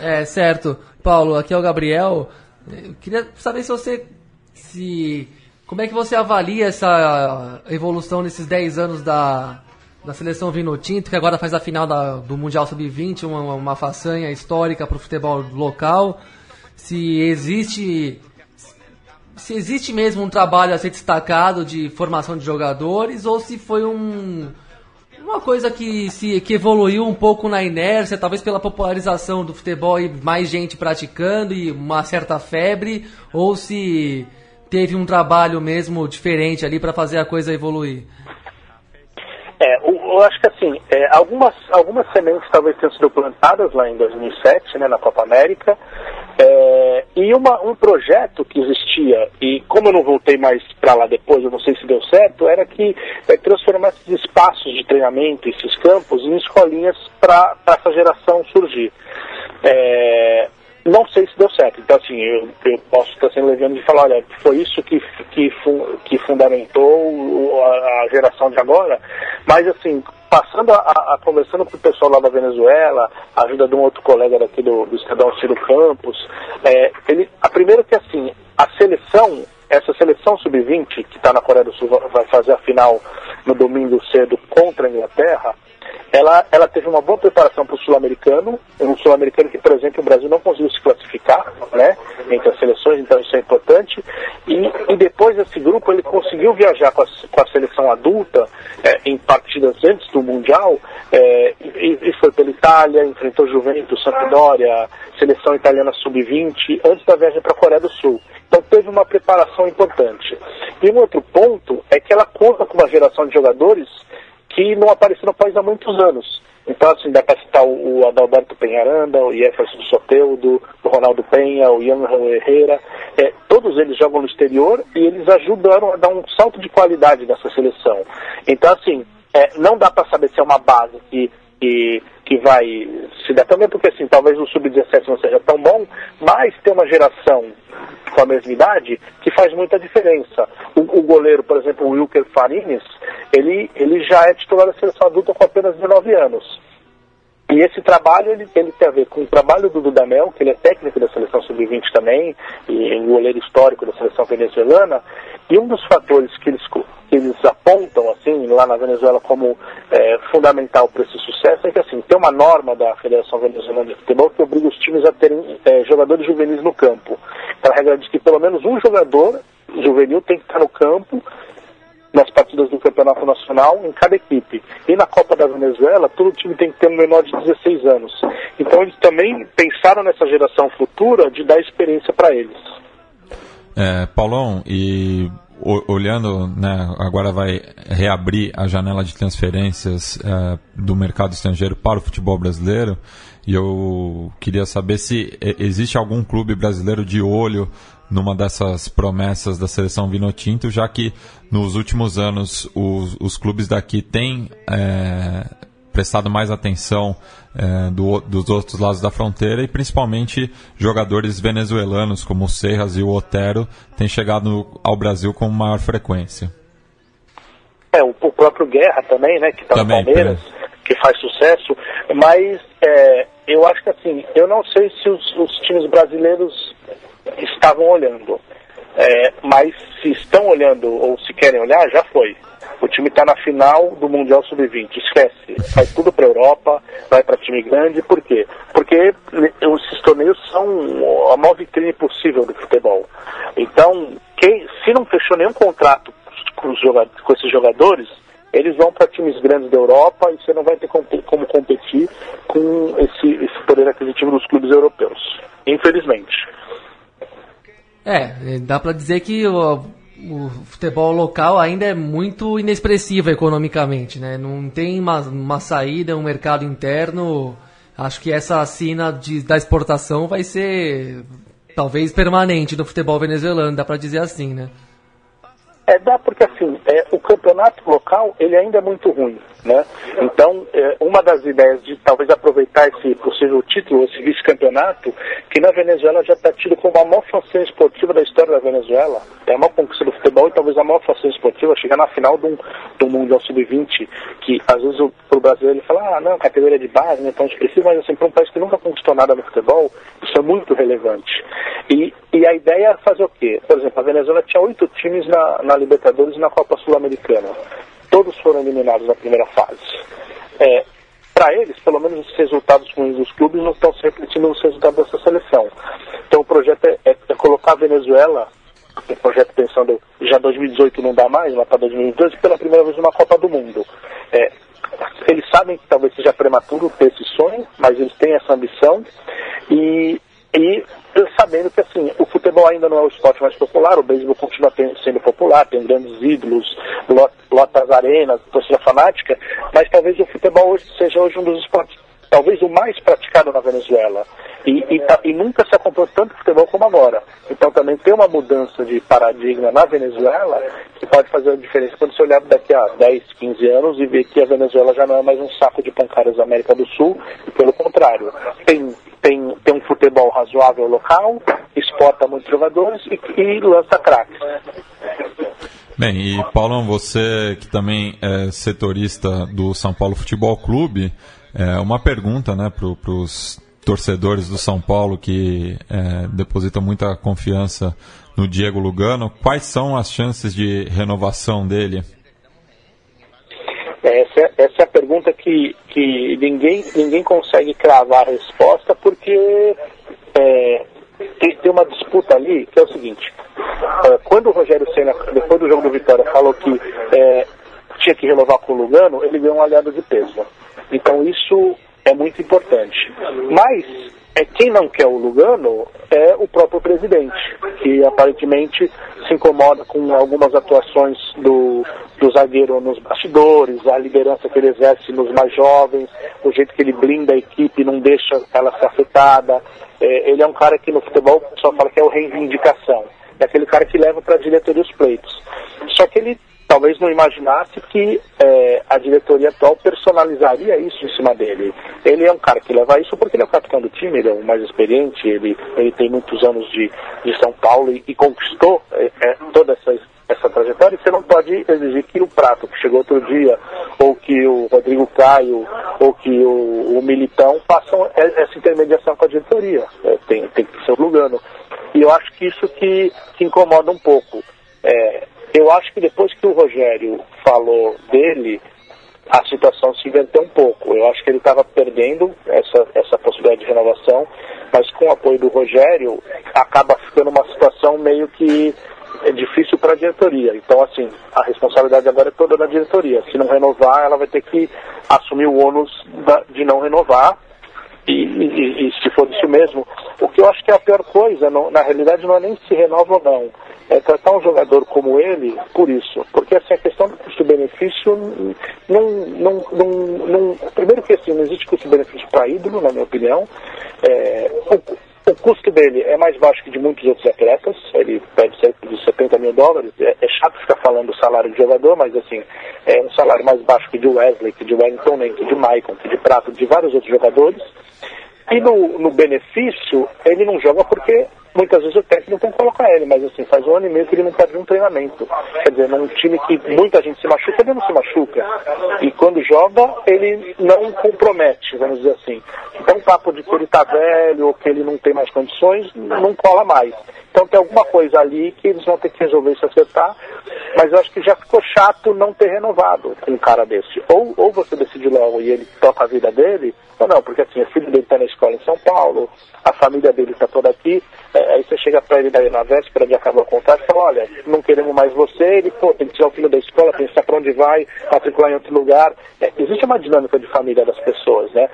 É, certo. Paulo, aqui é o Gabriel. Eu queria saber se você. se Como é que você avalia essa evolução nesses 10 anos da, da seleção Vino Tinto, que agora faz a final da, do Mundial Sub-20, uma, uma façanha histórica para o futebol local? Se existe se existe mesmo um trabalho a ser destacado de formação de jogadores ou se foi um, Uma coisa que, se, que evoluiu um pouco na inércia, talvez pela popularização do futebol e mais gente praticando e uma certa febre, ou se teve um trabalho mesmo diferente ali para fazer a coisa evoluir? É, eu acho que assim, é, algumas, algumas sementes talvez tenham sido plantadas lá em 2007, né, na Copa América, é, e uma, um projeto que existia, e como eu não voltei mais para lá depois, eu não sei se deu certo, era que é, transformar esses espaços de treinamento, esses campos, em escolinhas para essa geração surgir. É, não sei se deu certo. Então, assim, eu, eu posso estar sendo levando de falar, olha, foi isso que, que, que fundamentou a geração de agora. Mas, assim, passando a, a, conversando com o pessoal lá da Venezuela, a ajuda de um outro colega daqui do, do Estadão Ciro Campos, é, ele, a primeira que, assim, a seleção, essa seleção sub-20, que está na Coreia do Sul, vai fazer a final no domingo cedo contra a Inglaterra, ela, ela teve uma boa preparação para o sul-americano, um sul-americano que, por exemplo, o Brasil não conseguiu se classificar, né, entre as seleções, então isso é importante, e, e depois desse grupo ele conseguiu viajar com a, com a seleção adulta é, em partidas antes do Mundial, é, e, e, foi pela Itália, enfrentou Juventus, Sampdoria, seleção italiana sub-20, antes da viagem para a Coreia do Sul. Então teve uma preparação importante. E um outro ponto é que ela conta com uma geração de jogadores que não apareceu no país há muitos anos. Então, assim, dá para citar o, Adalberto Penharanda, o Jefferson Soteudo, o Ronaldo Penha, o Ian Herrera. É, todos eles jogam no exterior e eles ajudaram a dar um salto de qualidade nessa seleção. Então, assim, é, não dá para saber se é uma base que, que, que vai se dar também, porque, assim, talvez o Sub-17 não seja tão bom, mas tem uma geração com a mesma idade que faz muita diferença. O, o goleiro, por exemplo, o Wilker Farines, ele, ele já é titular da seleção adulta com apenas 19 anos. E esse trabalho ele, ele tem a ver com o trabalho do Dudamel, que ele é técnico da seleção sub-20 também, e goleiro histórico da seleção venezuelana, e um dos fatores que eles, que eles apontam assim lá na Venezuela como é, fundamental para esse sucesso é que assim tem uma norma da Federação Venezuelana de Futebol que obriga os times a terem é, jogadores juvenis no campo. Então, a regra diz que pelo menos um jogador juvenil tem que estar no campo nas partidas do Campeonato Nacional em cada equipe. E na Copa da Venezuela, todo time tem que ter um menor de 16 anos. Então eles também pensaram nessa geração futura de dar experiência para eles. É, Paulão, e olhando, né, agora vai reabrir a janela de transferências é, do mercado estrangeiro para o futebol brasileiro. E eu queria saber se existe algum clube brasileiro de olho numa dessas promessas da seleção Vinotinto, já que nos últimos anos os, os clubes daqui têm é, prestado mais atenção é, do, dos outros lados da fronteira e principalmente jogadores venezuelanos como o Serras e o Otero têm chegado ao Brasil com maior frequência. É, o, o próprio Guerra também, né, que está no Palmeiras. Que faz sucesso, mas é, eu acho que assim, eu não sei se os, os times brasileiros estavam olhando. É, mas se estão olhando ou se querem olhar, já foi. O time está na final do Mundial Sub-20. Esquece. Vai tudo para a Europa, vai para time grande. Por quê? Porque esses torneios são a maior vitrine possível do futebol. Então, quem, se não fechou nenhum contrato com, com esses jogadores, eles vão para times grandes da Europa e você não vai ter como competir com esse, esse poder aquisitivo dos clubes europeus. Infelizmente. É, dá para dizer que o, o, futebol local ainda é muito inexpressivo economicamente, né? Não tem uma, uma saída, um mercado interno. Acho que essa assina de, da exportação vai ser talvez permanente no futebol venezuelano, dá para dizer assim, né? É, dá porque assim, é, o campeonato local ele ainda é muito ruim. Né? Então, é, uma das ideias de talvez aproveitar esse possível título, esse vice-campeonato, que na Venezuela já está tido como a maior façanha esportiva da história da Venezuela, é a maior conquista do futebol e talvez a maior façanha esportiva, chegar na final do, do Mundial Sub-20, que às vezes para o brasileiro ele fala, ah, não, categoria de base, né, tão expressivo, mas assim, para um país que nunca conquistou nada no futebol, isso é muito relevante. E, e a ideia é fazer o quê? Por exemplo, a Venezuela tinha oito times na, na Libertadores e na Copa Sul-Americana todos foram eliminados na primeira fase. É, para eles, pelo menos os resultados ruins dos clubes não estão se refletindo nos resultados dessa seleção. Então o projeto é, é, é colocar a Venezuela, o projeto pensando já 2018 não dá mais, lá para 2022, pela primeira vez numa Copa do Mundo. É, eles sabem que talvez seja prematuro ter esse sonho, mas eles têm essa ambição e, e sabendo que assim, o futebol ainda não é o esporte mais popular, o beisebol continua sendo popular, tem grandes ídolos, lota as arenas, torcida fanática, mas talvez o futebol hoje seja hoje um dos esportes talvez o mais praticado na Venezuela. E, e, tá, e, nunca se acompanhou tanto futebol como agora. Então também tem uma mudança de paradigma na Venezuela que pode fazer a diferença quando você olhar daqui a 10, 15 anos e ver que a Venezuela já não é mais um saco de pancadas da América do Sul, e pelo contrário, tem, tem, tem um futebol razoável local, exporta muitos jogadores e, e lança craques. Bem, e Paulão, você que também é setorista do São Paulo Futebol Clube, é uma pergunta né, para os torcedores do São Paulo que é, depositam muita confiança no Diego Lugano. Quais são as chances de renovação dele? Essa é, essa é a pergunta que, que ninguém, ninguém consegue cravar a resposta porque é, tem, tem, uma disputa ali que é o seguinte. É, quando o Rogério Senna, depois do jogo do Vitória, falou que é, tinha que renovar com o Lugano, ele deu um aliado de peso. Então isso é muito importante. Mas é quem não quer o Lugano é o próprio presidente, que aparentemente se incomoda com algumas atuações do, do zagueiro nos bastidores, a liderança que ele exerce nos mais jovens, o jeito que ele blinda a equipe, não deixa ela ser afetada. É, ele é um cara que no futebol só fala que é o reivindicação. É aquele cara que leva para a diretoria os pleitos. Só que ele talvez não imaginasse que é, a diretoria atual personalizaria isso em cima dele. Ele é um cara que leva isso porque ele é o capitão do time, ele é o mais experiente, ele, ele tem muitos anos de, de São Paulo e, e conquistou é, é, toda essa, essa trajetória. Você não pode exigir que o Prato, que chegou outro dia, ou que o Rodrigo Caio, ou que o, o Militão façam essa intermediação com a diretoria. É, tem, tem que ser o Lugano. E eu acho que isso que, que incomoda um pouco. É, eu acho que depois que o Rogério falou dele, a situação se inverteu um pouco. Eu acho que ele estava perdendo essa, essa possibilidade de renovação, mas com o apoio do Rogério, acaba ficando uma situação meio que é difícil para a diretoria. Então, assim, a responsabilidade agora é toda da diretoria. Se não renovar, ela vai ter que assumir o ônus da, de não renovar. E, e, e, se for isso mesmo, o que eu acho que é a pior coisa, não, na realidade, não é nem se renova ou não é tratar um jogador como ele por isso. Porque assim, a questão do custo-benefício não, não, não, não, Primeiro que assim, não existe custo-benefício para ídolo, na minha opinião. É, o, o, custo dele é mais baixo que de muitos outros atletas, ele pede cerca de 70 mil dólares. É, é chato ficar falando do salário de jogador, mas assim, é um salário mais baixo que de Wesley, que de Wellington, que de Maicon, que de Prato, de vários outros jogadores. E no, no benefício, ele não joga porque muitas vezes o técnico não colocar ele, mas assim, faz um ano e meio que ele não perde um treinamento. Quer dizer, num time que muita gente se machuca, ele não se machuca. E quando joga, ele não compromete, vamos dizer assim. Então o papo de que ele está velho ou que ele não tem mais condições, não cola mais. Então tem alguma coisa ali que eles vão ter que resolver se acertar, mas eu acho que já ficou chato não ter renovado um cara desse. Ou, ou você decide logo e ele toca a vida dele, ou não, porque assim, o filho dele está na escola em São Paulo, a família dele está toda aqui, é, aí você chega para ele daí na véspera de acabar o contrato e fala, olha, não queremos mais você, ele pô, tem que tirar o filho da escola, pensar para onde vai, matricular em outro lugar. É, existe uma dinâmica de família das pessoas, né?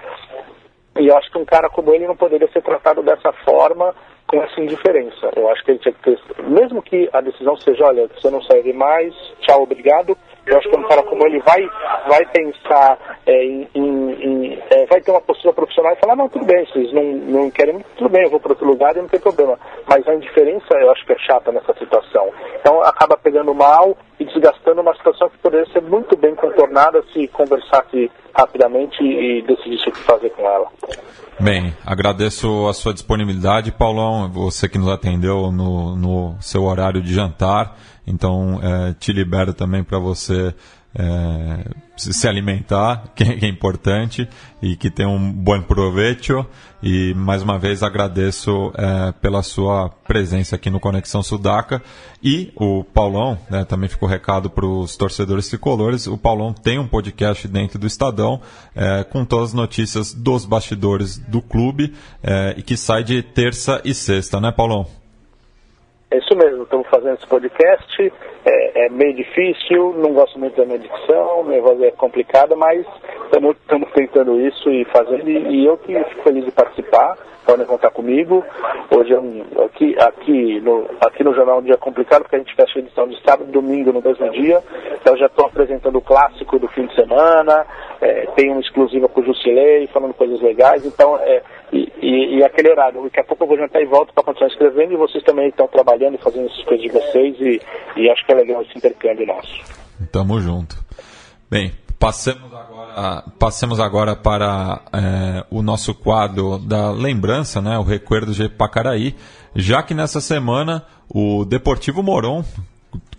E eu acho que um cara como ele não poderia ser tratado dessa forma, com essa indiferença. Eu acho que ele tinha que ter, mesmo que a decisão seja, olha, você não serve mais, tchau, obrigado, eu acho que um cara como ele vai, vai pensar é, em, em é, vai ter uma postura profissional e falar, não, tudo bem, vocês não, não querem, tudo bem, eu vou para outro lugar e não tem problema. Mas a indiferença eu acho que é chata nessa situação. Então acaba pegando mal e desgastando uma situação que poderia ser muito bem contornada se conversasse rapidamente e decidisse o que fazer com ela. Bem, agradeço a sua disponibilidade, Paulão, você que nos atendeu no, no seu horário de jantar. Então, é, te libero também para você é, se alimentar, que é importante, e que tenha um bom proveito. E mais uma vez agradeço é, pela sua presença aqui no Conexão Sudaca. E o Paulão, né, também ficou recado para os torcedores tricolores. O Paulão tem um podcast dentro do Estadão é, com todas as notícias dos bastidores do clube é, e que sai de terça e sexta, né, Paulão? É isso mesmo, estamos fazendo esse podcast. É, é, meio difícil, não gosto muito da minha dicção, minha voz é complicada, mas estamos tentando isso e fazendo. E, e, eu que fico feliz de participar. Podem contar comigo. Hoje é um, aqui, aqui, no, aqui no jornal é um dia complicado, porque a gente fecha a edição de sábado e domingo no mesmo dia. Então já estou apresentando o clássico do fim de semana, é, tem uma exclusiva com o Jusilei, falando coisas legais. Então, é, e, e, e, aquele horário. Daqui a pouco eu vou jantar e volto para continuar escrevendo e vocês também estão trabalhando e fazendo essas coisas de vocês e, e acho que é legal esse intercâmbio nosso. Tamo junto. Bem, passemos agora, passemos agora para é, o nosso quadro da lembrança, né, o Recuerdo de Pacaraí, já que nessa semana o Deportivo Moron,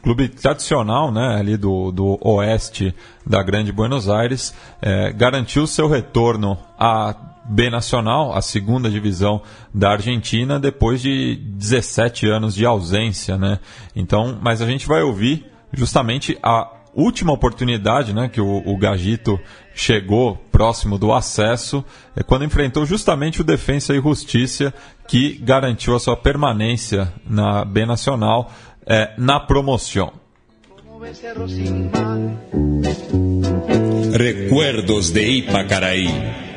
clube tradicional né, ali do, do oeste da Grande Buenos Aires, é, garantiu seu retorno à B Nacional, a segunda divisão da Argentina, depois de 17 anos de ausência, né? Então, mas a gente vai ouvir justamente a última oportunidade, né, que o, o Gagito chegou próximo do acesso, é quando enfrentou justamente o Defensa e Justiça, que garantiu a sua permanência na B Nacional é, na promoção. Recuerdos de Ipacaraí.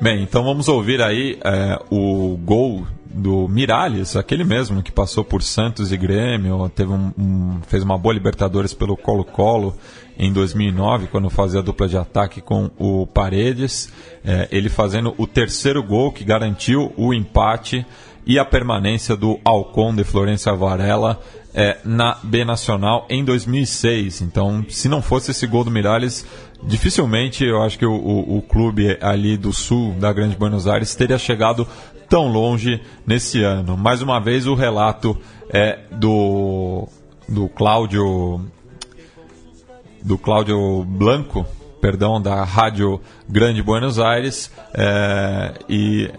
Bem, então vamos ouvir aí é, o gol do Miralles, aquele mesmo que passou por Santos e Grêmio, teve um, um, fez uma boa Libertadores pelo Colo-Colo em 2009, quando fazia a dupla de ataque com o Paredes. É, ele fazendo o terceiro gol que garantiu o empate e a permanência do Alcon de Florença Varela é, na B Nacional em 2006. Então, se não fosse esse gol do Miralles, dificilmente eu acho que o, o, o, clube ali do sul da Grande Buenos Aires teria chegado tão longe nesse ano. Mais uma vez o relato é do do Cláudio do Cláudio Blanco, perdão, da Rádio Grande Buenos Aires é, e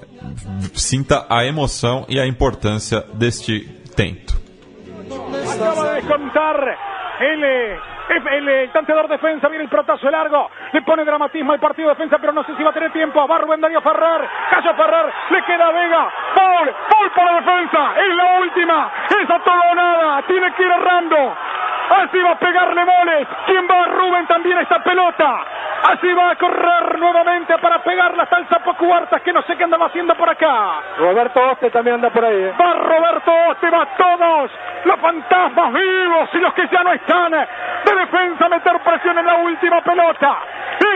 sinta a emoção e a importância deste tento. Acaba de contar ele El, el, tanteador defensa, viene el protazo largo, le pone dramatismo al partido defensa, pero no sé si va a tener tiempo. Va Rubén Darío Ferrer, cayó Ferrer, le queda Vega, Paul, Paul para defensa, es la última, es a todo o nada, tiene que ir errando. Así va a pegarle moles. ¿Quién va? Rubén también esta pelota. Así va a correr nuevamente para pegarla hasta el Zapo Cuartas, que no sé qué andaba haciendo por acá. Roberto Oste también anda por ahí. ¿eh? Va Roberto Oste, va todos. Los fantasmas vivos y los que ya no están. De defensa meter presión en la última pelota.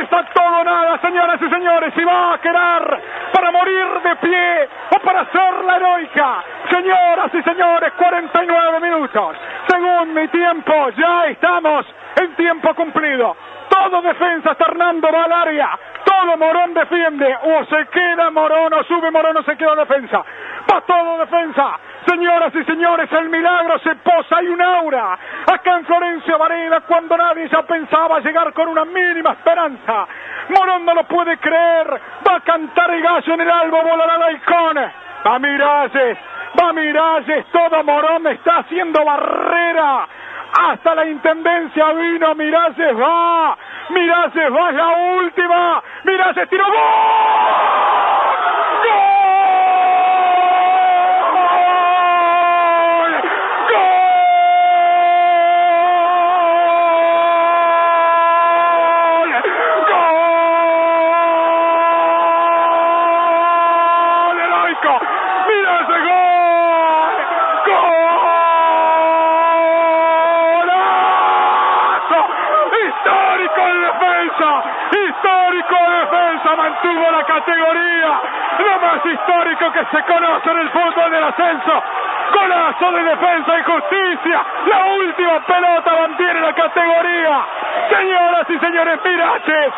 Está todo nada, señoras y señores. Y va a quedar para morir de pie o para hacer la heroica. Señoras y señores, 49 minutos. Según mi tiempo, ya estamos en tiempo cumplido. Todo defensa está Hernando va al área. Todo Morón defiende. O se queda Morón o sube Morón o se queda defensa. Va todo defensa. Señoras y señores, el milagro se posa, hay un aura. Acá en Florencia Varela, cuando nadie ya pensaba llegar con una mínima esperanza. Morón no lo puede creer. Va a cantar el gallo en el albo, volará la icona. Va Miralles, va Miralles, todo Morón está haciendo barrera. Hasta la intendencia vino, Miralles va. Miralles va, es la última. Miralles tiró gol. Histórico que se conoce en el fútbol del ascenso. Golazo de defensa y justicia. La última pelota mantiene la categoría. Señoras y señores, Miraches.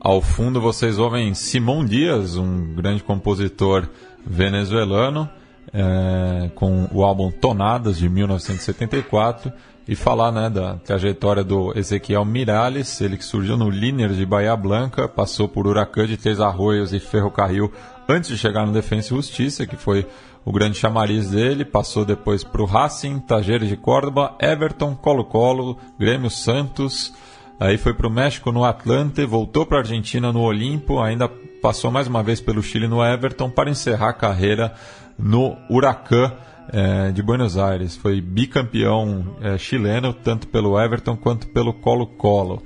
Ao fundo vocês ouvem Simão Dias, um grande compositor venezuelano, é, com o álbum Tonadas de 1974 e falar né, da trajetória do Ezequiel Miralles, ele que surgiu no Liniers de Bahia Blanca, passou por Huracan de Três Arroios e Ferrocarril antes de chegar no Defensa e Justiça, que foi o grande chamariz dele, passou depois para o Racing, Tajeres de Córdoba, Everton, Colo-Colo, Grêmio Santos, aí foi para o México no Atlante, voltou para a Argentina no Olimpo, ainda passou mais uma vez pelo Chile no Everton para encerrar a carreira no Huracan é, de Buenos Aires. Foi bicampeão é, chileno, tanto pelo Everton quanto pelo Colo-Colo.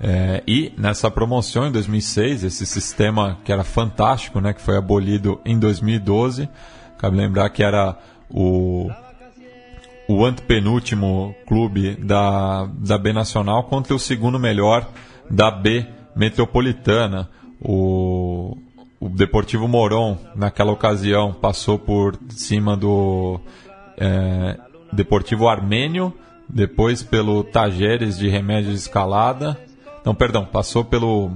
É, e nessa promoção em 2006, esse sistema que era fantástico, né, que foi abolido em 2012, cabe lembrar que era o, o antepenúltimo clube da, da B Nacional contra o segundo melhor da B Metropolitana. O, o Deportivo Moron, naquela ocasião, passou por cima do é, Deportivo Armênio, depois pelo Tajeres de Remédio de Escalada. Não, perdão, passou pelo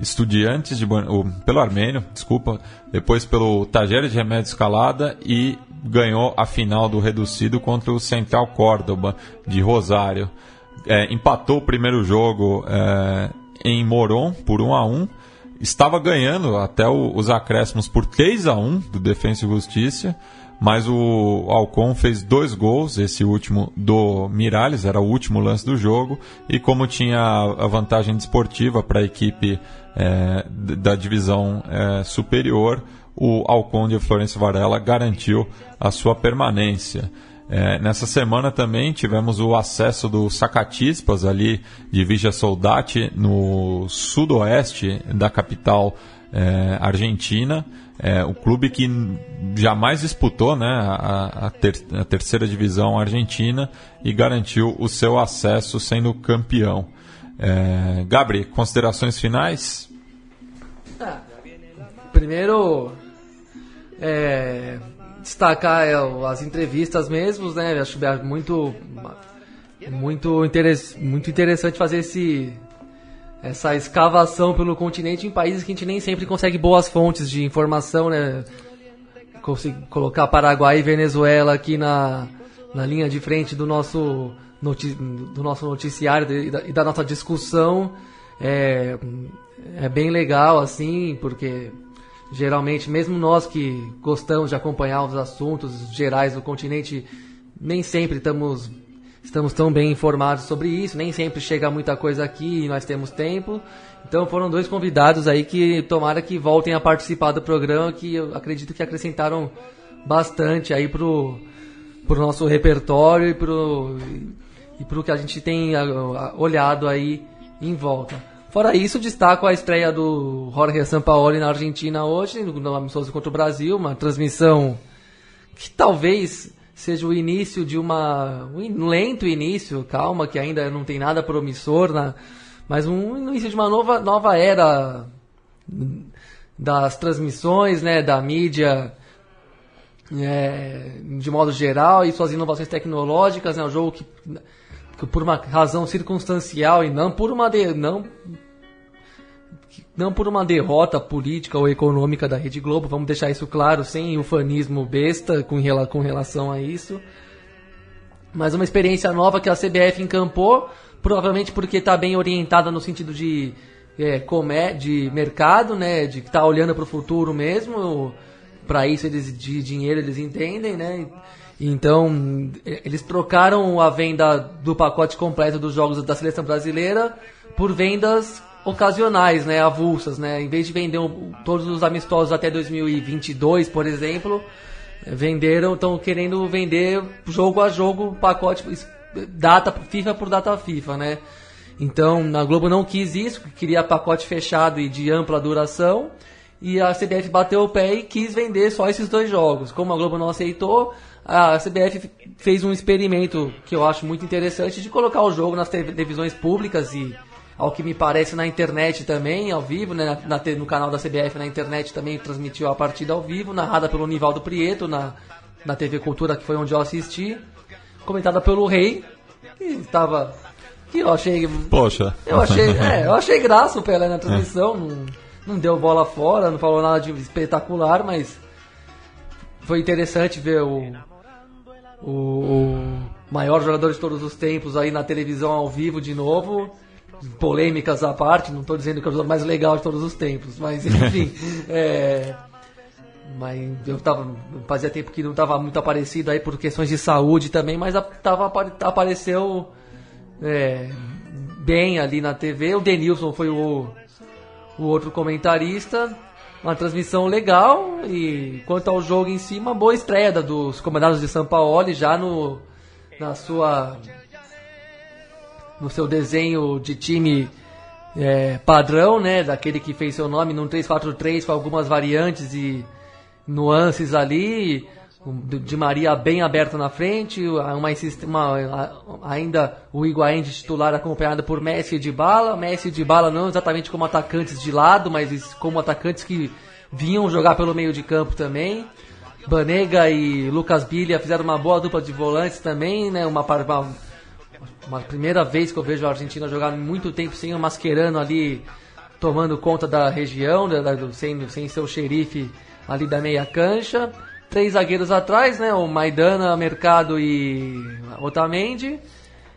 Estudiantes de o, pelo Armênio, desculpa, depois pelo Tajeres de Remédio Escalada e ganhou a final do reducido contra o Central Córdoba de Rosário. É, empatou o primeiro jogo é, em Moron por 1 a 1 estava ganhando até o, os acréscimos por 3 a 1 do Defensa e Justiça, mas o Alcon fez dois gols, esse último do Miralles, era o último lance do jogo, e como tinha a vantagem desportiva para a equipe é, da divisão é, superior, o Alcon de Florencio Varela garantiu a sua permanência. É, nessa semana também tivemos o acesso do Sacatispas ali de Vigia Soldati no sudoeste da capital é, argentina. É, o clube que jamais disputou né, a, a, ter, a, terceira divisão argentina e garantiu o seu acesso sendo campeão. É, Gabri, considerações finais? Ah, primeiro, é, destacar é, as entrevistas mesmo, né? Acho muito muito, interess, muito interessante fazer esse essa escavação pelo continente em países que a gente nem sempre consegue boas fontes de informação, né? Conseguir colocar Paraguai e Venezuela aqui na, na linha de frente do nosso, noti do nosso noticiário e da, e da nossa discussão é, é bem legal, assim, porque Geralmente, mesmo nós que gostamos de acompanhar os assuntos gerais do continente, nem sempre estamos, estamos tão bem informados sobre isso, nem sempre chega muita coisa aqui e nós temos tempo. Então foram dois convidados aí que tomara que voltem a participar do programa, que eu acredito que acrescentaram bastante aí pro, pro nosso repertório e pro, e pro que a gente tem olhado aí em volta. Fora isso, destaco a estreia do Jorge Sampaoli na Argentina hoje, no amistoso contra o Brasil, uma transmissão que talvez seja o início de uma um lento início, calma, que ainda não tem nada promissor, na, mas um início de uma nova nova era das transmissões, né, da mídia é, de modo geral e suas inovações tecnológicas, né, um jogo que por uma razão circunstancial e não por uma de, não não por uma derrota política ou econômica da Rede Globo, vamos deixar isso claro, sem ufanismo besta com, com relação a isso. Mas uma experiência nova que a CBF encampou, provavelmente porque está bem orientada no sentido de, é, comé de mercado, né, de estar tá olhando para o futuro mesmo. Para isso eles de dinheiro eles entendem, né? Então, eles trocaram a venda do pacote completo dos jogos da seleção brasileira por vendas ocasionais, né, avulsas, né? Em vez de vender todos os amistosos até 2022, por exemplo, venderam, estão querendo vender jogo a jogo, pacote data FIFA por data FIFA, né? Então, a Globo não quis isso, queria pacote fechado e de ampla duração. E a CBF bateu o pé e quis vender só esses dois jogos. Como a Globo não aceitou, a CBF fez um experimento que eu acho muito interessante de colocar o jogo nas televisões públicas e, ao que me parece, na internet também, ao vivo, né, na, no canal da CBF na internet também transmitiu a partida ao vivo, narrada pelo Nivaldo Prieto na, na TV Cultura, que foi onde eu assisti, comentada pelo Rei, que estava. que eu achei. Poxa. Eu achei, é, eu achei graça o Pelé na transmissão, é. não, não deu bola fora, não falou nada de espetacular, mas foi interessante ver o, o, maior jogador de todos os tempos aí na televisão ao vivo de novo. Polêmicas à parte, não estou dizendo que é o jogador mais legal de todos os tempos, mas enfim. é, mas eu tava, fazia tempo que não estava muito aparecido aí por questões de saúde também, mas tava, apare- apareceu é, bem ali na TV. O Denilson foi o, o outro comentarista. Uma transmissão legal e quanto ao jogo em si, uma boa estreia dos comandados de São Paulo já no, na sua no seu desenho de time é, padrão, né, daquele que fez seu nome num 3-4-3 com algumas variantes e nuances ali, de Maria bem aberto na frente, uma, uma- ainda o Higuaín de titular acompanhado por Messi de Bala, Messi de Bala não exatamente como atacantes de lado, mas como atacantes que vinham jogar pelo meio de campo também. Banega e Lucas Bilha fizeram uma boa dupla de volantes também, né? Uma, uma, uma primeira vez que eu vejo a Argentina jogar muito tempo sem o Mascherano ali tomando conta da região, da- da- sem, sem ser o xerife ali da meia cancha. Três zagueiros atrás, né? O Maidana, Mercado e Otamendi.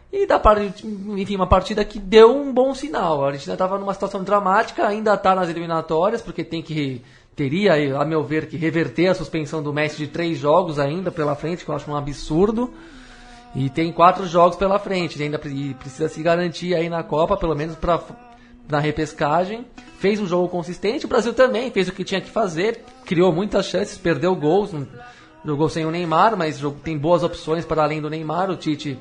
E da parte, enfim, uma partida que deu um bom sinal. A Argentina estava numa situação dramática, ainda está nas eliminatórias, porque tem que teria, a meu ver, que reverter a suspensão do Messi de três jogos ainda pela frente, que eu acho um absurdo. E tem quatro jogos pela frente, ainda pre- precisa se garantir aí na Copa, pelo menos para na repescagem. Fez um jogo consistente, o Brasil também fez o que tinha que fazer, criou muitas chances, perdeu gols, jogou sem o Neymar, mas tem boas opções para além do Neymar. O Tite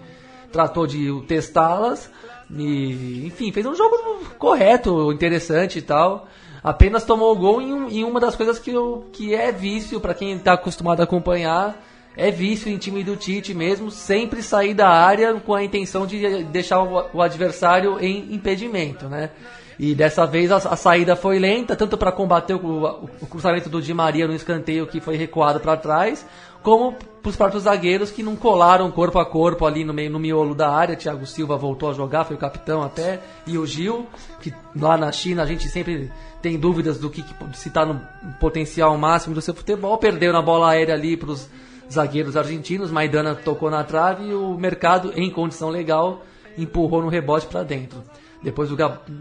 tratou de testá-las e, enfim, fez um jogo correto, interessante e tal. Apenas tomou o gol em, em uma das coisas que, eu, que é vício para quem está acostumado a acompanhar. É vício em time do Tite mesmo, sempre sair da área com a intenção de deixar o, adversário em impedimento, né? E dessa vez a, a saída foi lenta, tanto para combater o, o- o cruzamento do Di Maria no escanteio que foi recuado para trás, como para os próprios zagueiros que não colaram corpo a corpo ali no meio no miolo da área. Thiago Silva voltou a jogar, foi o capitão até, e o Gil, que lá na China a gente sempre tem dúvidas do que, que se está no potencial máximo do seu futebol, perdeu na bola aérea ali para os zagueiros argentinos, Maidana tocou na trave e o mercado, em condição legal, empurrou no rebote para dentro. Depois, o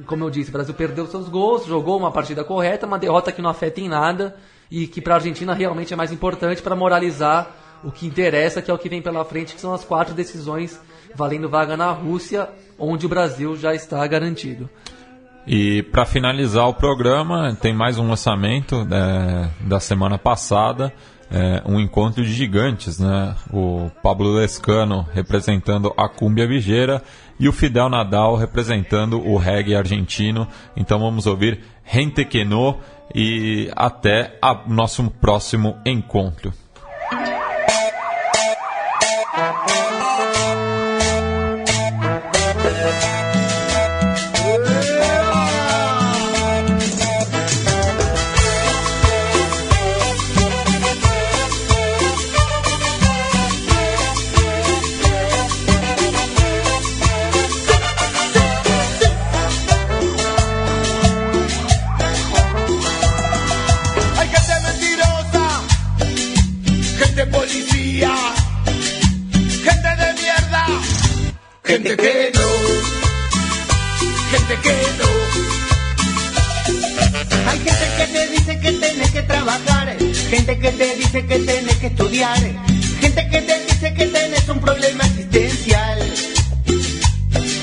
como eu disse, o Brasil perdeu seus gols, jogou uma partida correta, uma derrota que não afeta em nada e que para a Argentina realmente é mais importante para moralizar o que interessa, que é o que vem pela frente, que são as quatro decisões valendo vaga na Rússia, onde o Brasil já está garantido. E para finalizar o programa, tem mais um lançamento é, da semana passada, é, um encontro de gigantes, né? O Pablo Lescano representando a Cúmbia Vigeira e o Fidel Nadal representando o reggae argentino. Então vamos ouvir Gente que no e até o nosso próximo encontro. Gente que no, gente que no. Hay gente que te dice que tienes que trabajar, gente que te dice que tienes que estudiar, gente que te dice que tienes un problema existencial.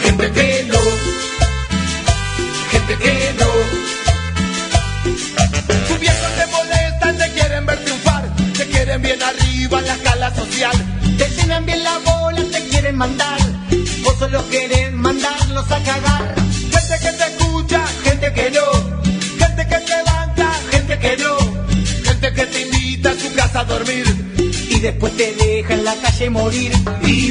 Gente que no, gente que no. Tus viejos te molestan, te quieren ver triunfar, te quieren bien arriba en la escala social. Te tienen bien la bola, te quieren mandar, a cagar. Gente que te escucha, Gente que no, gente que te banca, gente que no, gente que te invita a su casa a dormir. y después te deja en la calle morir. ¿Y.